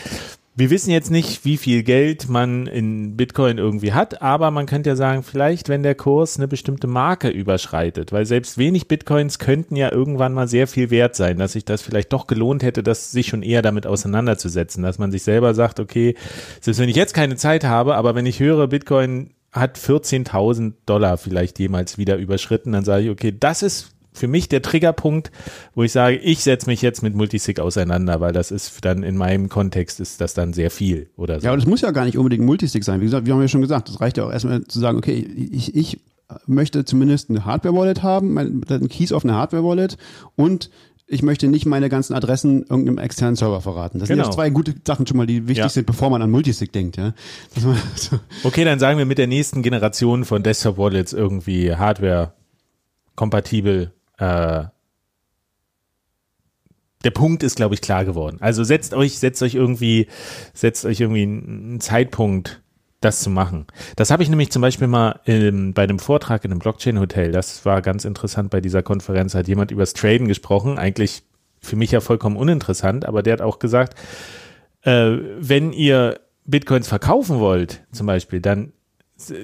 Speaker 1: wir wissen jetzt nicht, wie viel Geld man in Bitcoin irgendwie hat, aber man könnte ja sagen, vielleicht, wenn der Kurs eine bestimmte Marke überschreitet, weil selbst wenig Bitcoins könnten ja irgendwann mal sehr viel wert sein, dass sich das vielleicht doch gelohnt hätte, das sich schon eher damit auseinanderzusetzen, dass man sich selber sagt, okay, selbst wenn ich jetzt keine Zeit habe, aber wenn ich höre, Bitcoin hat 14.000 Dollar vielleicht jemals wieder überschritten, dann sage ich, okay, das ist für mich der Triggerpunkt, wo ich sage, ich setze mich jetzt mit Multisig auseinander, weil das ist dann in meinem Kontext ist das dann sehr viel oder so.
Speaker 2: Ja, aber das muss ja gar nicht unbedingt Multisig sein. Wie gesagt, wir haben ja schon gesagt, das reicht ja auch erstmal zu sagen, okay, ich, ich möchte zumindest eine Hardware-Wallet haben, einen Keys auf eine Hardware-Wallet und ich möchte nicht meine ganzen Adressen irgendeinem externen Server verraten. Das sind
Speaker 1: Genau.
Speaker 2: ja zwei gute Sachen schon mal, die wichtig
Speaker 1: Ja.
Speaker 2: sind, bevor man an Multisig denkt. Ja? <laughs> So,
Speaker 1: Okay, dann sagen wir mit der nächsten Generation von Desktop Wallets irgendwie Hardware kompatibel. Äh, der Punkt ist, glaube ich, klar geworden. Also setzt euch, setzt euch irgendwie, setzt euch irgendwie einen Zeitpunkt, das zu machen. Das habe ich nämlich zum Beispiel mal ähm, bei einem Vortrag in einem Blockchain-Hotel. Das war ganz interessant bei dieser Konferenz. Hat jemand über das Traden gesprochen. Eigentlich für mich ja vollkommen uninteressant, aber der hat auch gesagt, äh, wenn ihr Bitcoins verkaufen wollt, zum Beispiel, dann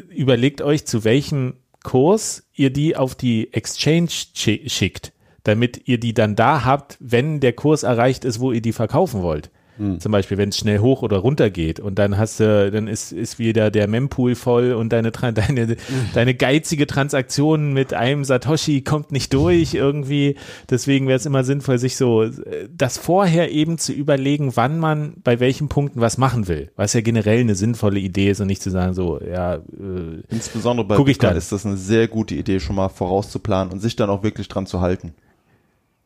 Speaker 1: überlegt euch, zu welchem Kurs ihr die auf die Exchange schi- schickt, damit ihr die dann da habt, wenn der Kurs erreicht ist, wo ihr die verkaufen wollt. Zum Beispiel, wenn es schnell hoch oder runter geht und dann hast du, dann ist, ist wieder der Mempool voll und deine, <laughs> deine, deine geizige Transaktion mit einem Satoshi kommt nicht durch irgendwie. Deswegen wäre es immer sinnvoll, sich so das vorher eben zu überlegen, wann man bei welchen Punkten was machen will. Was ja generell eine sinnvolle Idee ist und nicht zu sagen, so, ja, äh,
Speaker 3: Insbesondere bei
Speaker 1: Guck ich
Speaker 3: Bitcoin ist das eine sehr gute Idee, schon mal vorauszuplanen und sich dann auch wirklich dran zu halten.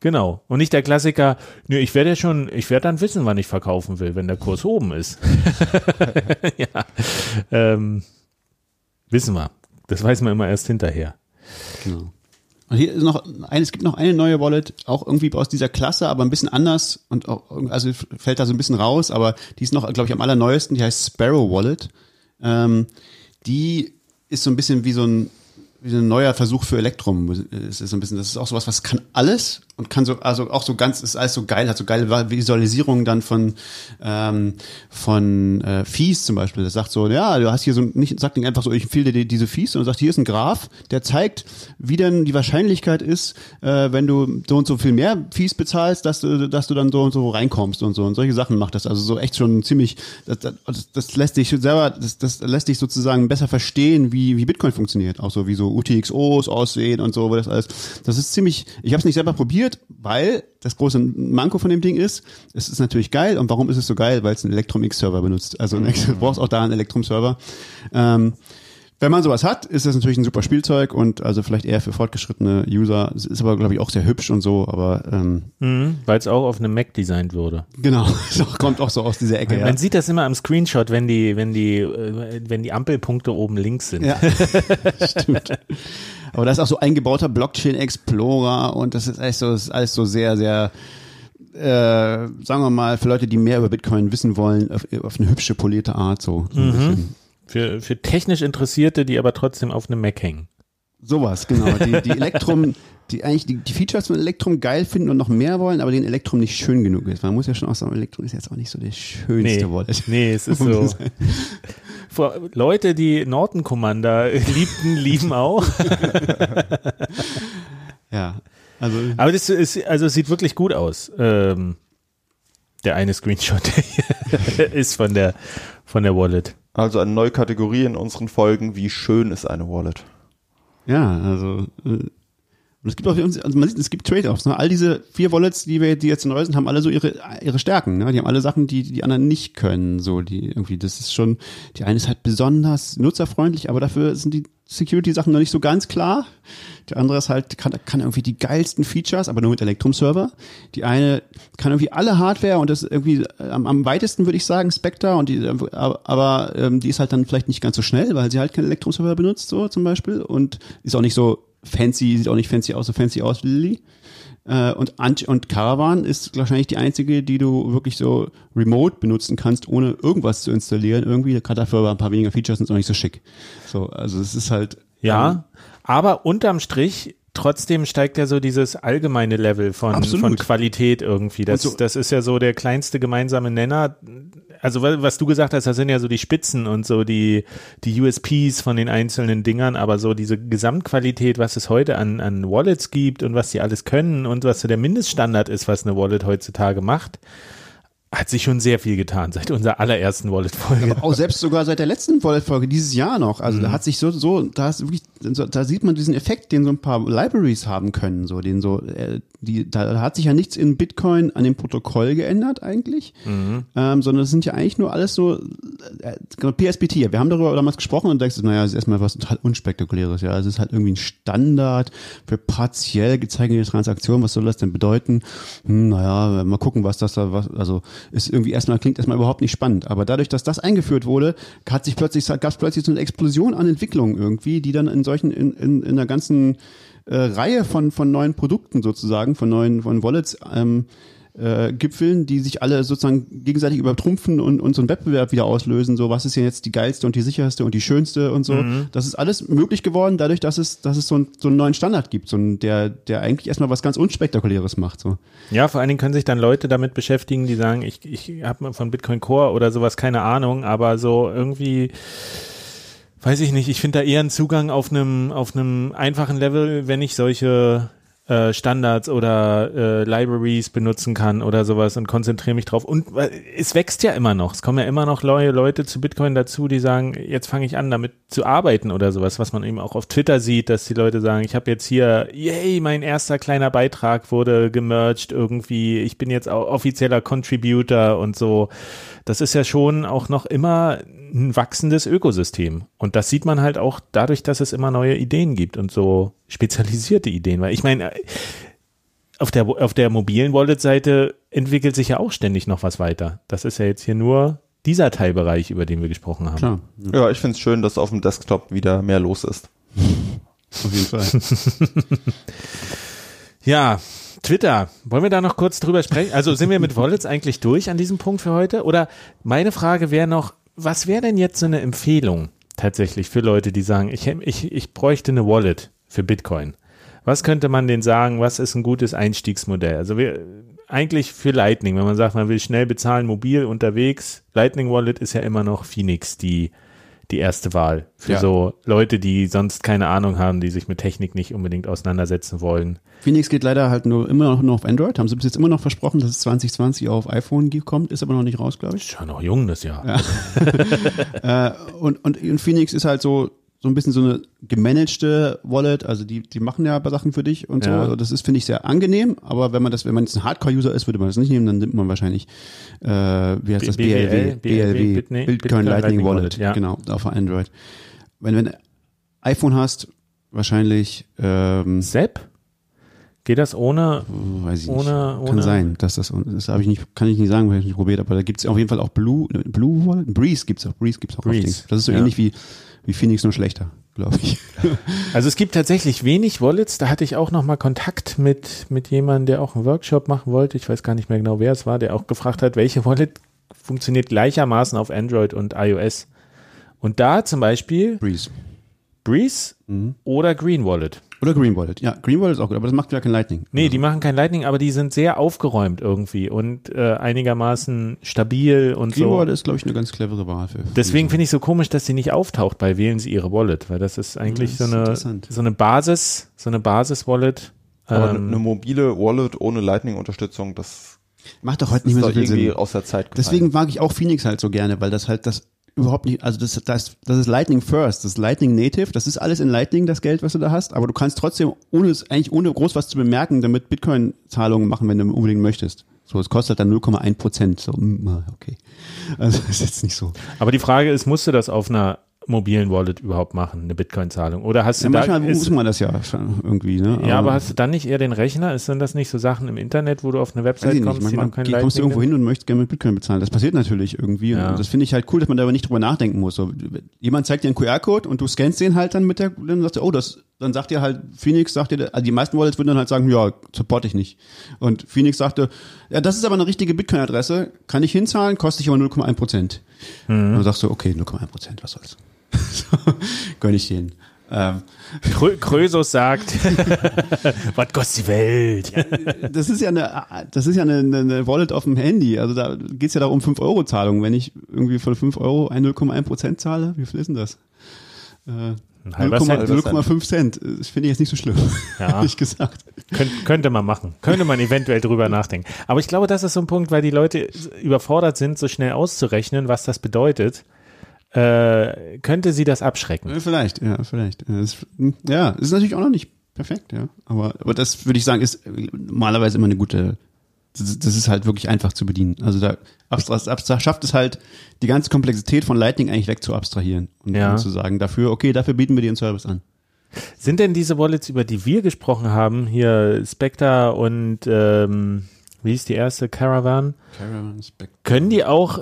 Speaker 1: Genau. Und nicht der Klassiker, nö, ich werde ja schon, ich werde dann wissen, wann ich verkaufen will, wenn der Kurs oben ist. <laughs> ja. Ähm, wissen wir. Das weiß man immer erst hinterher.
Speaker 2: genau. Und hier ist noch ein, es gibt noch eine neue Wallet, auch irgendwie aus dieser Klasse, aber ein bisschen anders und auch, also fällt da so ein bisschen raus, aber die ist noch, glaube ich, am allerneuesten, die heißt Sparrow Wallet. ähm, die ist so ein bisschen wie so ein wie so ein neuer Versuch für Elektrum. Es ist so ein bisschen, das ist auch sowas, was kann alles und kann so, also auch so ganz, ist alles so geil, hat so geile Visualisierungen dann von, ähm, von äh, Fees zum Beispiel. Das sagt so, ja, du hast hier so, nicht, sagt nicht einfach so, ich empfehle dir diese Fees, sondern sagt, hier ist ein Graph, der zeigt, wie denn die Wahrscheinlichkeit ist, äh, wenn du so und so viel mehr Fees bezahlst, dass du, dass du dann so und so reinkommst und so und solche Sachen macht das. Also so echt schon ziemlich, das, das, das lässt dich selber, das, das lässt dich sozusagen besser verstehen, wie, wie Bitcoin funktioniert. Auch so wie so UTXOs aussehen und so, wo das alles. Das ist ziemlich, ich habe es nicht selber probiert, probiert, weil das große Manko von dem Ding ist, es ist natürlich geil. Und warum ist es so geil? Weil es einen Electrum-X-Server benutzt. Also <laughs> du brauchst auch da einen Electrum-Server. Ähm, wenn man sowas hat, ist das natürlich ein super Spielzeug und also vielleicht eher für fortgeschrittene User. Es ist aber, glaube ich, auch sehr hübsch und so, aber ähm,
Speaker 1: mhm, weil es auch auf einem Mac designt wurde.
Speaker 2: Genau, <laughs> es kommt auch so aus dieser Ecke.
Speaker 1: Man,
Speaker 2: ja.
Speaker 1: man sieht das immer am Screenshot, wenn die, wenn die, äh, wenn die Ampelpunkte oben links sind.
Speaker 2: Ja, <laughs> stimmt. Aber da ist auch so eingebauter Blockchain Explorer und das ist alles so, ist alles so sehr, sehr äh, sagen wir mal, für Leute, die mehr über Bitcoin wissen wollen, auf, auf eine hübsche, polierte Art so. so
Speaker 1: mhm. Für, für technisch Interessierte, die aber trotzdem auf einem Mac hängen.
Speaker 2: Sowas, genau. Die, die Elektrum, die eigentlich die, die Features von Elektrum geil finden und noch mehr wollen, aber den Elektrum nicht schön genug ist. Man muss ja schon auch sagen, Elektrum ist jetzt auch nicht so der schönste
Speaker 1: nee,
Speaker 2: Wallet.
Speaker 1: Nee, es ist <laughs> so. Leute, die Norton Commander liebten, <laughs> lieben auch.
Speaker 2: ja. Also,
Speaker 1: aber das ist, also es sieht wirklich gut aus. Ähm, der eine Screenshot <laughs> ist von der, von der Wallet.
Speaker 3: Also eine neue Kategorie in unseren Folgen, wie schön ist eine Wallet?
Speaker 2: Ja, also äh, es gibt auch, also man sieht, es gibt Trade-offs. Ne? All diese vier Wallets, die wir, die jetzt neu sind, haben alle so ihre ihre Stärken. Ne? Die haben alle Sachen, die die anderen nicht können. So, die irgendwie, das ist schon. Die eine ist halt besonders nutzerfreundlich, aber dafür sind die Security-Sachen noch nicht so ganz klar. Die andere ist halt, kann, kann irgendwie die geilsten Features, aber nur mit Elektrum-Server. Die eine kann irgendwie alle Hardware und das irgendwie am, am weitesten würde ich sagen Spectre und die, aber, ähm, die ist halt dann vielleicht nicht ganz so schnell, weil sie halt keinen Elektrum-Server benutzt, so zum Beispiel und ist auch nicht so fancy, sieht auch nicht fancy aus, so fancy aus wie Lily. Äh, und, und Caravan ist wahrscheinlich die einzige, die du wirklich so remote benutzen kannst, ohne irgendwas zu installieren. Irgendwie, gerade dafür ein paar weniger Features sind es auch nicht so schick. So, also es ist halt.
Speaker 1: Ja, ähm, aber unterm Strich trotzdem steigt ja so dieses allgemeine Level von, von Qualität irgendwie. Das, so, das ist ja so der kleinste gemeinsame Nenner. Also was du gesagt hast, das sind ja so die Spitzen und so die, die USPs von den einzelnen Dingern, aber so diese Gesamtqualität, was es heute an, an Wallets gibt und was die alles können und was so der Mindeststandard ist, was eine Wallet heutzutage macht, hat sich schon sehr viel getan seit unserer allerersten Wallet-Folge.
Speaker 2: Auch selbst sogar seit der letzten Wallet-Folge dieses Jahr noch. Also mhm. da hat sich so, so, da ist wirklich, da sieht man diesen Effekt, den so ein paar Libraries haben können, so, den so, äh, die, da hat sich ja nichts in Bitcoin an dem Protokoll geändert eigentlich, mhm. ähm, sondern das sind ja eigentlich nur alles so äh, genau, PSBT. Wir haben darüber damals gesprochen und denkst, naja, es ist erstmal was total unspektakuläres. Ja, es ist halt irgendwie ein Standard für partiell gezeichnete Transaktionen. Was soll das denn bedeuten? Hm, naja, mal gucken, was das da, was, also ist irgendwie erstmal klingt erstmal überhaupt nicht spannend. Aber dadurch, dass das eingeführt wurde, hat sich plötzlich gab es plötzlich so eine Explosion an Entwicklungen irgendwie, die dann in solchen in, in, in der ganzen äh, Reihe von, von neuen Produkten sozusagen, von neuen von Wallets ähm, äh, Gipfeln, die sich alle sozusagen gegenseitig übertrumpfen und, und so einen Wettbewerb wieder auslösen. So, was ist denn jetzt die geilste und die sicherste und die schönste und so. Mhm. Das ist alles möglich geworden, dadurch, dass es, dass es so, ein, so einen neuen Standard gibt, so ein, der, der eigentlich erstmal was ganz Unspektakuläres macht. So.
Speaker 1: Ja, vor allen Dingen können sich dann Leute damit beschäftigen, die sagen, ich, ich habe von Bitcoin Core oder sowas keine Ahnung, aber so irgendwie weiß ich nicht, ich finde da eher einen Zugang auf einem auf einem einfachen Level, wenn ich solche äh, Standards oder äh, Libraries benutzen kann oder sowas und konzentriere mich drauf. Und es wächst ja immer noch. Es kommen ja immer noch neue Leute zu Bitcoin dazu, die sagen, jetzt fange ich an, damit zu arbeiten oder sowas, was man eben auch auf Twitter sieht, dass die Leute sagen, ich habe jetzt hier, yay, mein erster kleiner Beitrag wurde gemerged irgendwie, ich bin jetzt auch offizieller Contributor und so. Das ist ja schon auch noch immer ein wachsendes Ökosystem. Und das sieht man halt auch dadurch, dass es immer neue Ideen gibt und so spezialisierte Ideen. Weil ich meine, auf der, auf der mobilen Wallet-Seite entwickelt sich ja auch ständig noch was weiter. Das ist ja jetzt hier nur dieser Teilbereich, über den wir gesprochen haben. Klar.
Speaker 3: Ja, ich finde es schön, dass auf dem Desktop wieder mehr los ist.
Speaker 2: auf jeden Fall. <laughs> <laughs>
Speaker 1: ja, Twitter, wollen wir da noch kurz drüber sprechen? Also sind wir mit Wallets eigentlich durch an diesem Punkt für heute? Oder meine Frage wäre noch, was wäre denn jetzt so eine Empfehlung tatsächlich für Leute, die sagen, ich, ich, ich bräuchte eine Wallet für Bitcoin? Was könnte man denn sagen, was ist ein gutes Einstiegsmodell? Also wir, eigentlich für Lightning, wenn man sagt, man will schnell bezahlen, mobil unterwegs, Lightning Wallet ist ja immer noch Phoenix, die die erste Wahl für
Speaker 2: Ja.
Speaker 1: so Leute, die sonst keine Ahnung haben, die sich mit Technik nicht unbedingt auseinandersetzen wollen.
Speaker 2: Phoenix geht leider halt nur immer noch nur auf Android. Haben sie bis jetzt immer noch versprochen, dass es 2020 auf iPhone kommt, ist aber noch nicht raus, glaube ich.
Speaker 1: Ist ja noch jung das Jahr. <laughs>
Speaker 2: Äh, und, und, und Phoenix ist halt so, so ein bisschen so eine gemanagte Wallet, also die, die machen ja Sachen für dich und so.
Speaker 1: Ja.
Speaker 2: Also das ist, finde ich, sehr angenehm, aber wenn man das, wenn man jetzt ein Hardcore-User ist, würde man das nicht nehmen, dann nimmt man wahrscheinlich, äh, wie heißt das,
Speaker 1: BLW,
Speaker 2: BLW,
Speaker 1: Bitcoin
Speaker 2: Lightning Wallet,
Speaker 1: ja.
Speaker 2: genau, auf Android. Wenn du ein iPhone hast, wahrscheinlich, ähm,
Speaker 1: Sepp? Geht das ohne?
Speaker 2: weiß ich
Speaker 1: Ohne-
Speaker 2: nicht. Kann
Speaker 1: ohne-
Speaker 2: sein, dass das, das habe ich nicht, kann ich nicht sagen, weil ich nicht probiert, aber da gibt es auf jeden Fall auch Blue, Blue Wallet, Breeze gibt's auch, Breeze gibt's auch auf
Speaker 1: Breeze.
Speaker 2: Das ist so
Speaker 1: ja.
Speaker 2: ähnlich wie, wie Phoenix, nur schlechter, glaube ich. <laughs>
Speaker 1: Also es gibt tatsächlich wenig Wallets. Da hatte ich auch noch mal Kontakt mit mit jemandem, der auch einen Workshop machen wollte. Ich weiß gar nicht mehr genau, wer es war, der auch gefragt hat, welche Wallet funktioniert gleichermaßen auf Android und iOS. Und da zum Beispiel
Speaker 2: Breeze.
Speaker 1: Breeze
Speaker 2: Mhm.
Speaker 1: oder Green Wallet.
Speaker 2: Oder Green Wallet. Ja, Green Wallet ist auch gut, aber das macht ja kein Lightning.
Speaker 1: Nee, die machen kein Lightning, aber die sind sehr aufgeräumt irgendwie und äh, einigermaßen stabil und
Speaker 2: Green
Speaker 1: so.
Speaker 2: Wallet ist, glaube ich, eine ganz clevere Wahl für.
Speaker 1: Deswegen finde ich so komisch, dass sie nicht auftaucht bei Wählen Sie Ihre Wallet, weil das ist eigentlich
Speaker 2: Das ist
Speaker 1: so eine so eine Basis, so eine Basis-Wallet.
Speaker 3: Aber
Speaker 1: Ähm,
Speaker 3: eine mobile Wallet ohne Lightning-Unterstützung, das
Speaker 2: macht doch heute nicht mehr so viel
Speaker 3: irgendwie
Speaker 2: Sinn.
Speaker 3: aus der Zeit gefallen.
Speaker 2: Deswegen mag ich auch Phoenix halt so gerne, weil das halt das überhaupt nicht, also das, das, das ist Lightning First, das ist Lightning Native, das ist alles in Lightning, das Geld, was du da hast, aber du kannst trotzdem, ohne eigentlich ohne groß was zu bemerken, damit Bitcoin-Zahlungen machen, wenn du unbedingt möchtest. So, es kostet dann 0,1 Prozent. So, mm, okay. Also, <laughs> ist jetzt nicht so.
Speaker 1: Aber die Frage ist, musst du das auf einer mobilen Wallet überhaupt machen, eine Bitcoin-Zahlung? Oder hast du
Speaker 2: Ja,
Speaker 1: da,
Speaker 2: manchmal
Speaker 1: ist,
Speaker 2: muss man das ja schon irgendwie, ne?
Speaker 1: ja, aber hast du dann nicht eher den Rechner? Ist denn das nicht so Sachen im Internet, wo du auf eine Website
Speaker 2: ich nicht,
Speaker 1: kommst, die noch
Speaker 2: manchmal
Speaker 1: kein
Speaker 2: geh- kommst du
Speaker 1: Lightning
Speaker 2: irgendwo hin und möchtest gerne mit Bitcoin bezahlen. Das passiert natürlich irgendwie.
Speaker 1: Ja.
Speaker 2: Und das finde ich halt cool, dass man darüber nicht drüber nachdenken muss. So, jemand zeigt dir einen QR-Code und du scannst den halt dann mit der, dann sagst du, oh, das, dann sagt dir halt, Phoenix sagt dir, also die meisten Wallets würden dann halt sagen, ja, support ich nicht. Und Phoenix sagte, ja, das ist aber eine richtige Bitcoin-Adresse, kann ich hinzahlen, kostet ich aber 0,1 Prozent.
Speaker 1: Mhm.
Speaker 2: Und dann sagst du, okay, 0,1 Prozent, was soll's. So, <laughs> gönn ich denen. Ähm,
Speaker 1: Krö Krösus sagt, <laughs> was kostet die Welt?
Speaker 2: das ist ja eine, das ist ja eine, eine- Wallet auf dem Handy. Also da geht's ja da um 5 Euro Zahlung. Wenn ich irgendwie von 5 Euro ein 0,1 Prozent zahle, wie viel ist denn das? Äh,
Speaker 1: Ein halber
Speaker 2: 0,5
Speaker 1: Cent.
Speaker 2: 0,5 Cent. Das finde ich jetzt nicht so schlimm,
Speaker 1: Ja. <laughs>
Speaker 2: ehrlich gesagt.
Speaker 1: Könnt, könnte man machen. Könnte man eventuell drüber nachdenken. Aber ich glaube, das ist so ein Punkt, weil die Leute überfordert sind, so schnell auszurechnen, was das bedeutet. Äh, könnte sie das abschrecken?
Speaker 2: Äh, Vielleicht, ja, vielleicht. Ja, ist, ja, ist natürlich auch noch nicht perfekt, ja. Aber, aber das würde ich sagen, ist normalerweise immer eine gute, das, ist- das ist halt wirklich einfach zu bedienen. Also da abstra abstra schafft es halt, die ganze Komplexität von Lightning eigentlich weg zu abstrahieren und,
Speaker 1: Ja.
Speaker 2: zu sagen, dafür, okay, dafür bieten wir dir einen Service an.
Speaker 1: Sind denn diese Wallets, über die wir gesprochen haben, hier Spectre und ähm, wie ist die erste Caravan,
Speaker 2: Caravan Spectre.
Speaker 1: können die auch,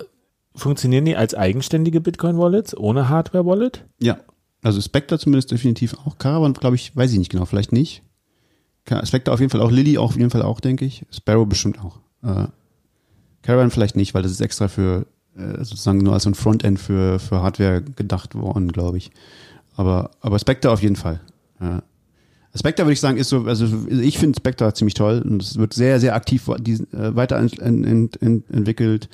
Speaker 1: funktionieren die als eigenständige Bitcoin-Wallets ohne Hardware-Wallet?
Speaker 2: Ja, also Spectre zumindest definitiv auch. Caravan, glaube ich, weiß ich nicht genau, vielleicht nicht. Spectre auf jeden Fall auch, Lilly auf jeden Fall auch, denke ich. Sparrow bestimmt auch. Äh, Caravan vielleicht nicht, weil das ist extra für, äh, sozusagen nur als ein Frontend für, für Hardware gedacht worden, glaube ich. Aber, aber Spectre auf jeden Fall. Ja. Spectre würde ich sagen, ist so, also ich finde Spectre ziemlich toll und es wird sehr, sehr aktiv äh, weiterentwickelt. Ent, ent.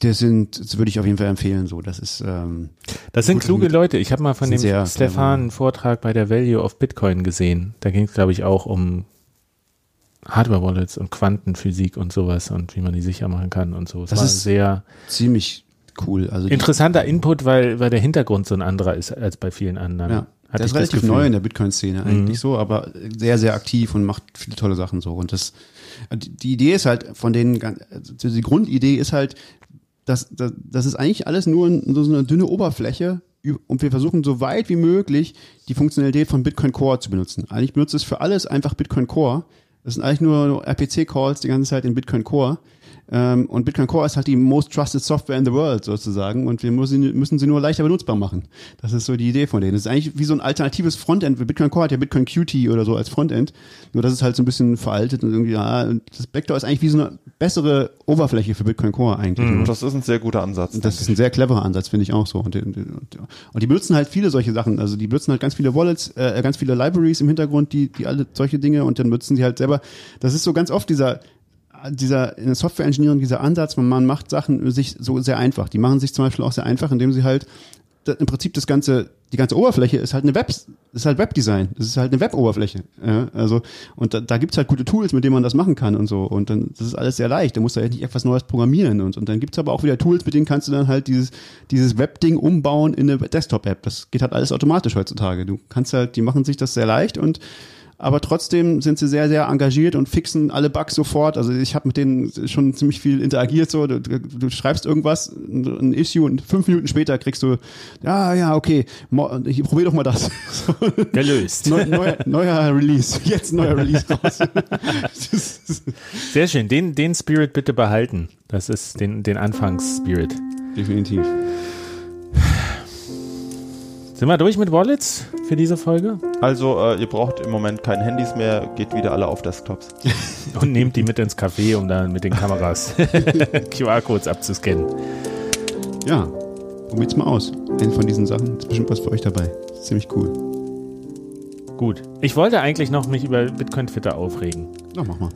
Speaker 2: Das sind, das würde ich auf jeden Fall empfehlen, so. Das ist, ähm,
Speaker 1: Das sind kluge
Speaker 2: sind-
Speaker 1: Leute. Ich habe mal von dem
Speaker 2: sehr
Speaker 1: Stefan einen Vortrag bei der Value of Bitcoin gesehen. Da ging es, glaube ich, auch um Hardware-Wallets und Quantenphysik und sowas und wie man die sicher machen kann und so. Es
Speaker 2: Das ist
Speaker 1: sehr
Speaker 2: ziemlich cool. Also
Speaker 1: interessanter Input, weil, weil der Hintergrund so ein anderer ist als bei vielen anderen.
Speaker 2: Ja,
Speaker 1: Hatte ich
Speaker 2: ist relativ
Speaker 1: das. Mhm.
Speaker 2: neu in der Bitcoin-Szene eigentlich so, aber sehr, sehr aktiv und macht viele tolle Sachen so. Und das, die Idee ist halt von denen, also die Grundidee ist halt, dass, dass das ist eigentlich alles nur so eine dünne Oberfläche und wir versuchen so weit wie möglich die Funktionalität von Bitcoin Core zu benutzen. Eigentlich benutzt es für alles einfach Bitcoin Core. Das sind eigentlich nur RPC-Calls die ganze Zeit in Bitcoin Core. Ähm, und Bitcoin Core ist halt die most trusted Software in the world sozusagen und wir müssen, müssen sie nur leichter benutzbar machen. Das ist so die Idee von denen. Das ist eigentlich wie so ein alternatives Frontend. Bitcoin Core hat ja Bitcoin Qt oder so als Frontend. Nur das ist halt so ein bisschen veraltet und irgendwie, ja, das Backdoor ist eigentlich wie so eine bessere Oberfläche für Bitcoin Core eigentlich.
Speaker 3: Mhm, das ist ein sehr guter Ansatz.
Speaker 2: Das ist ein sehr cleverer Ansatz, finde ich auch so. Und, und, und, die benutzen halt viele solche Sachen. Also die benutzen halt ganz viele Wallets, äh, ganz viele Libraries im Hintergrund, die, die alle solche Dinge und dann benutzen sie halt selber. Das ist so ganz oft dieser dieser in der Software Engineering dieser Ansatz, man macht Sachen sich so sehr einfach. Die machen sich zum Beispiel auch sehr einfach, indem sie halt im Prinzip das ganze die ganze Oberfläche ist halt eine Web ist halt Webdesign. Das ist halt eine Web-Oberfläche. Ja, also und da, da gibt's halt gute Tools, mit denen man das machen kann und so. Und dann das ist alles sehr leicht. Da musst du halt nicht etwas Neues programmieren und, und dann gibt's aber auch wieder Tools, mit denen kannst du dann halt dieses dieses Web-Ding umbauen in eine Desktop-App. Das geht halt alles automatisch heutzutage. Du kannst halt, die machen sich das sehr leicht und aber trotzdem sind sie sehr, sehr engagiert und fixen alle Bugs sofort. Also ich habe mit denen schon ziemlich viel interagiert. So, du, du schreibst irgendwas, ein Issue und fünf Minuten später kriegst du, ja, ja, okay, ich probier doch mal das. <laughs>
Speaker 1: Gelöst.
Speaker 2: Neu, neuer, neuer Release, jetzt neuer Release raus.
Speaker 1: Sehr schön, den, den Spirit bitte behalten. Das ist den, den Anfangsspirit.
Speaker 2: Definitiv.
Speaker 1: Sind wir durch mit Wallets für diese Folge?
Speaker 3: Also, äh, ihr braucht im Moment keine Handys mehr, geht wieder alle auf Desktops. <laughs>
Speaker 1: Und nehmt die mit ins Café, um dann mit den Kameras <laughs> QR-Codes abzuscannen.
Speaker 2: Ja, probiert's mal aus. Eine von diesen Sachen ist bestimmt was für euch dabei. ziemlich cool.
Speaker 1: Gut. Ich wollte eigentlich noch mich über Bitcoin Twitter aufregen.
Speaker 2: Na, mach mal.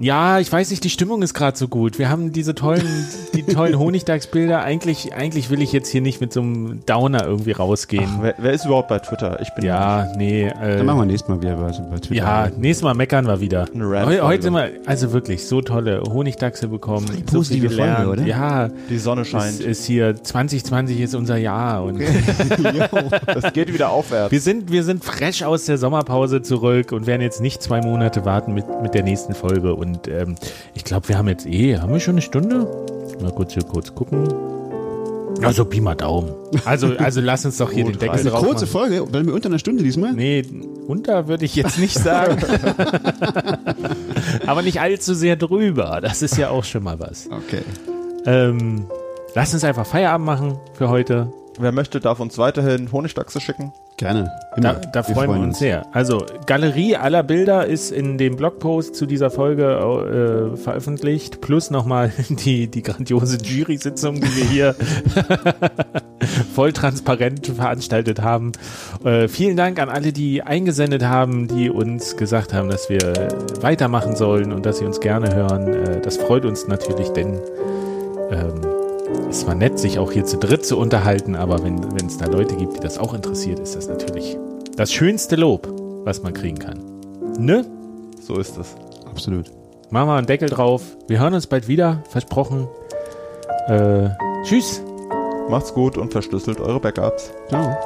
Speaker 1: Ja, ich weiß nicht, die Stimmung ist gerade so gut. Wir haben diese tollen, die tollen <laughs> Honigdachsbilder. Eigentlich, eigentlich will ich jetzt hier nicht mit so einem Downer irgendwie rausgehen. Ach,
Speaker 3: wer, wer, ist überhaupt bei Twitter? Ich bin
Speaker 1: ja, nee.
Speaker 2: Äh, Dann machen wir nächstes Mal wieder bei, bei
Speaker 1: Twitter. Ja, nächstes Mal meckern wir wieder. Heu, heute sind wir also wirklich so tolle Honigdachse bekommen. Die
Speaker 2: positive so Folge, oder?
Speaker 1: Ja,
Speaker 3: die Sonne scheint.
Speaker 1: Es ist hier 2020 ist unser Jahr und <laughs> <laughs>
Speaker 3: das geht wieder aufwärts.
Speaker 1: Wir sind, wir sind fresh aus der Sommerpause zurück und werden jetzt nicht zwei Monate warten mit mit der nächsten Folge und und ähm, ich glaube, wir haben jetzt eh, haben wir schon eine Stunde? Mal kurz hier kurz gucken. Also Pi mal Daumen. Also, also lass uns doch hier den Deckel
Speaker 2: drauf Kurze Folge, weil wir unter einer Stunde diesmal?
Speaker 1: Nee, unter würde ich jetzt nicht sagen. <laughs> Aber nicht allzu sehr drüber. Das ist ja auch schon mal was.
Speaker 2: Okay.
Speaker 1: Ähm, lass uns einfach Feierabend machen für heute.
Speaker 3: Wer möchte, darf uns weiterhin Honigdachse schicken.
Speaker 2: Gerne.
Speaker 1: Da, da wir freuen wir uns sehr. Also Galerie aller Bilder ist in dem Blogpost zu dieser Folge äh, veröffentlicht, plus nochmal <laughs> die, die grandiose Jury-Sitzung, die wir hier <laughs> voll transparent veranstaltet haben. Äh, vielen Dank an alle, die eingesendet haben, die uns gesagt haben, dass wir weitermachen sollen und dass sie uns gerne hören. Äh, das freut uns natürlich, denn ähm, es war nett, sich auch hier zu dritt zu unterhalten, aber wenn es da Leute gibt, die das auch interessiert, ist das natürlich das schönste Lob, was man kriegen kann. Ne?
Speaker 3: So ist es.
Speaker 2: Absolut.
Speaker 1: Machen wir einen Deckel drauf. Wir hören uns bald wieder, versprochen. Äh, tschüss.
Speaker 3: Macht's gut und verschlüsselt eure Backups.
Speaker 2: Ciao.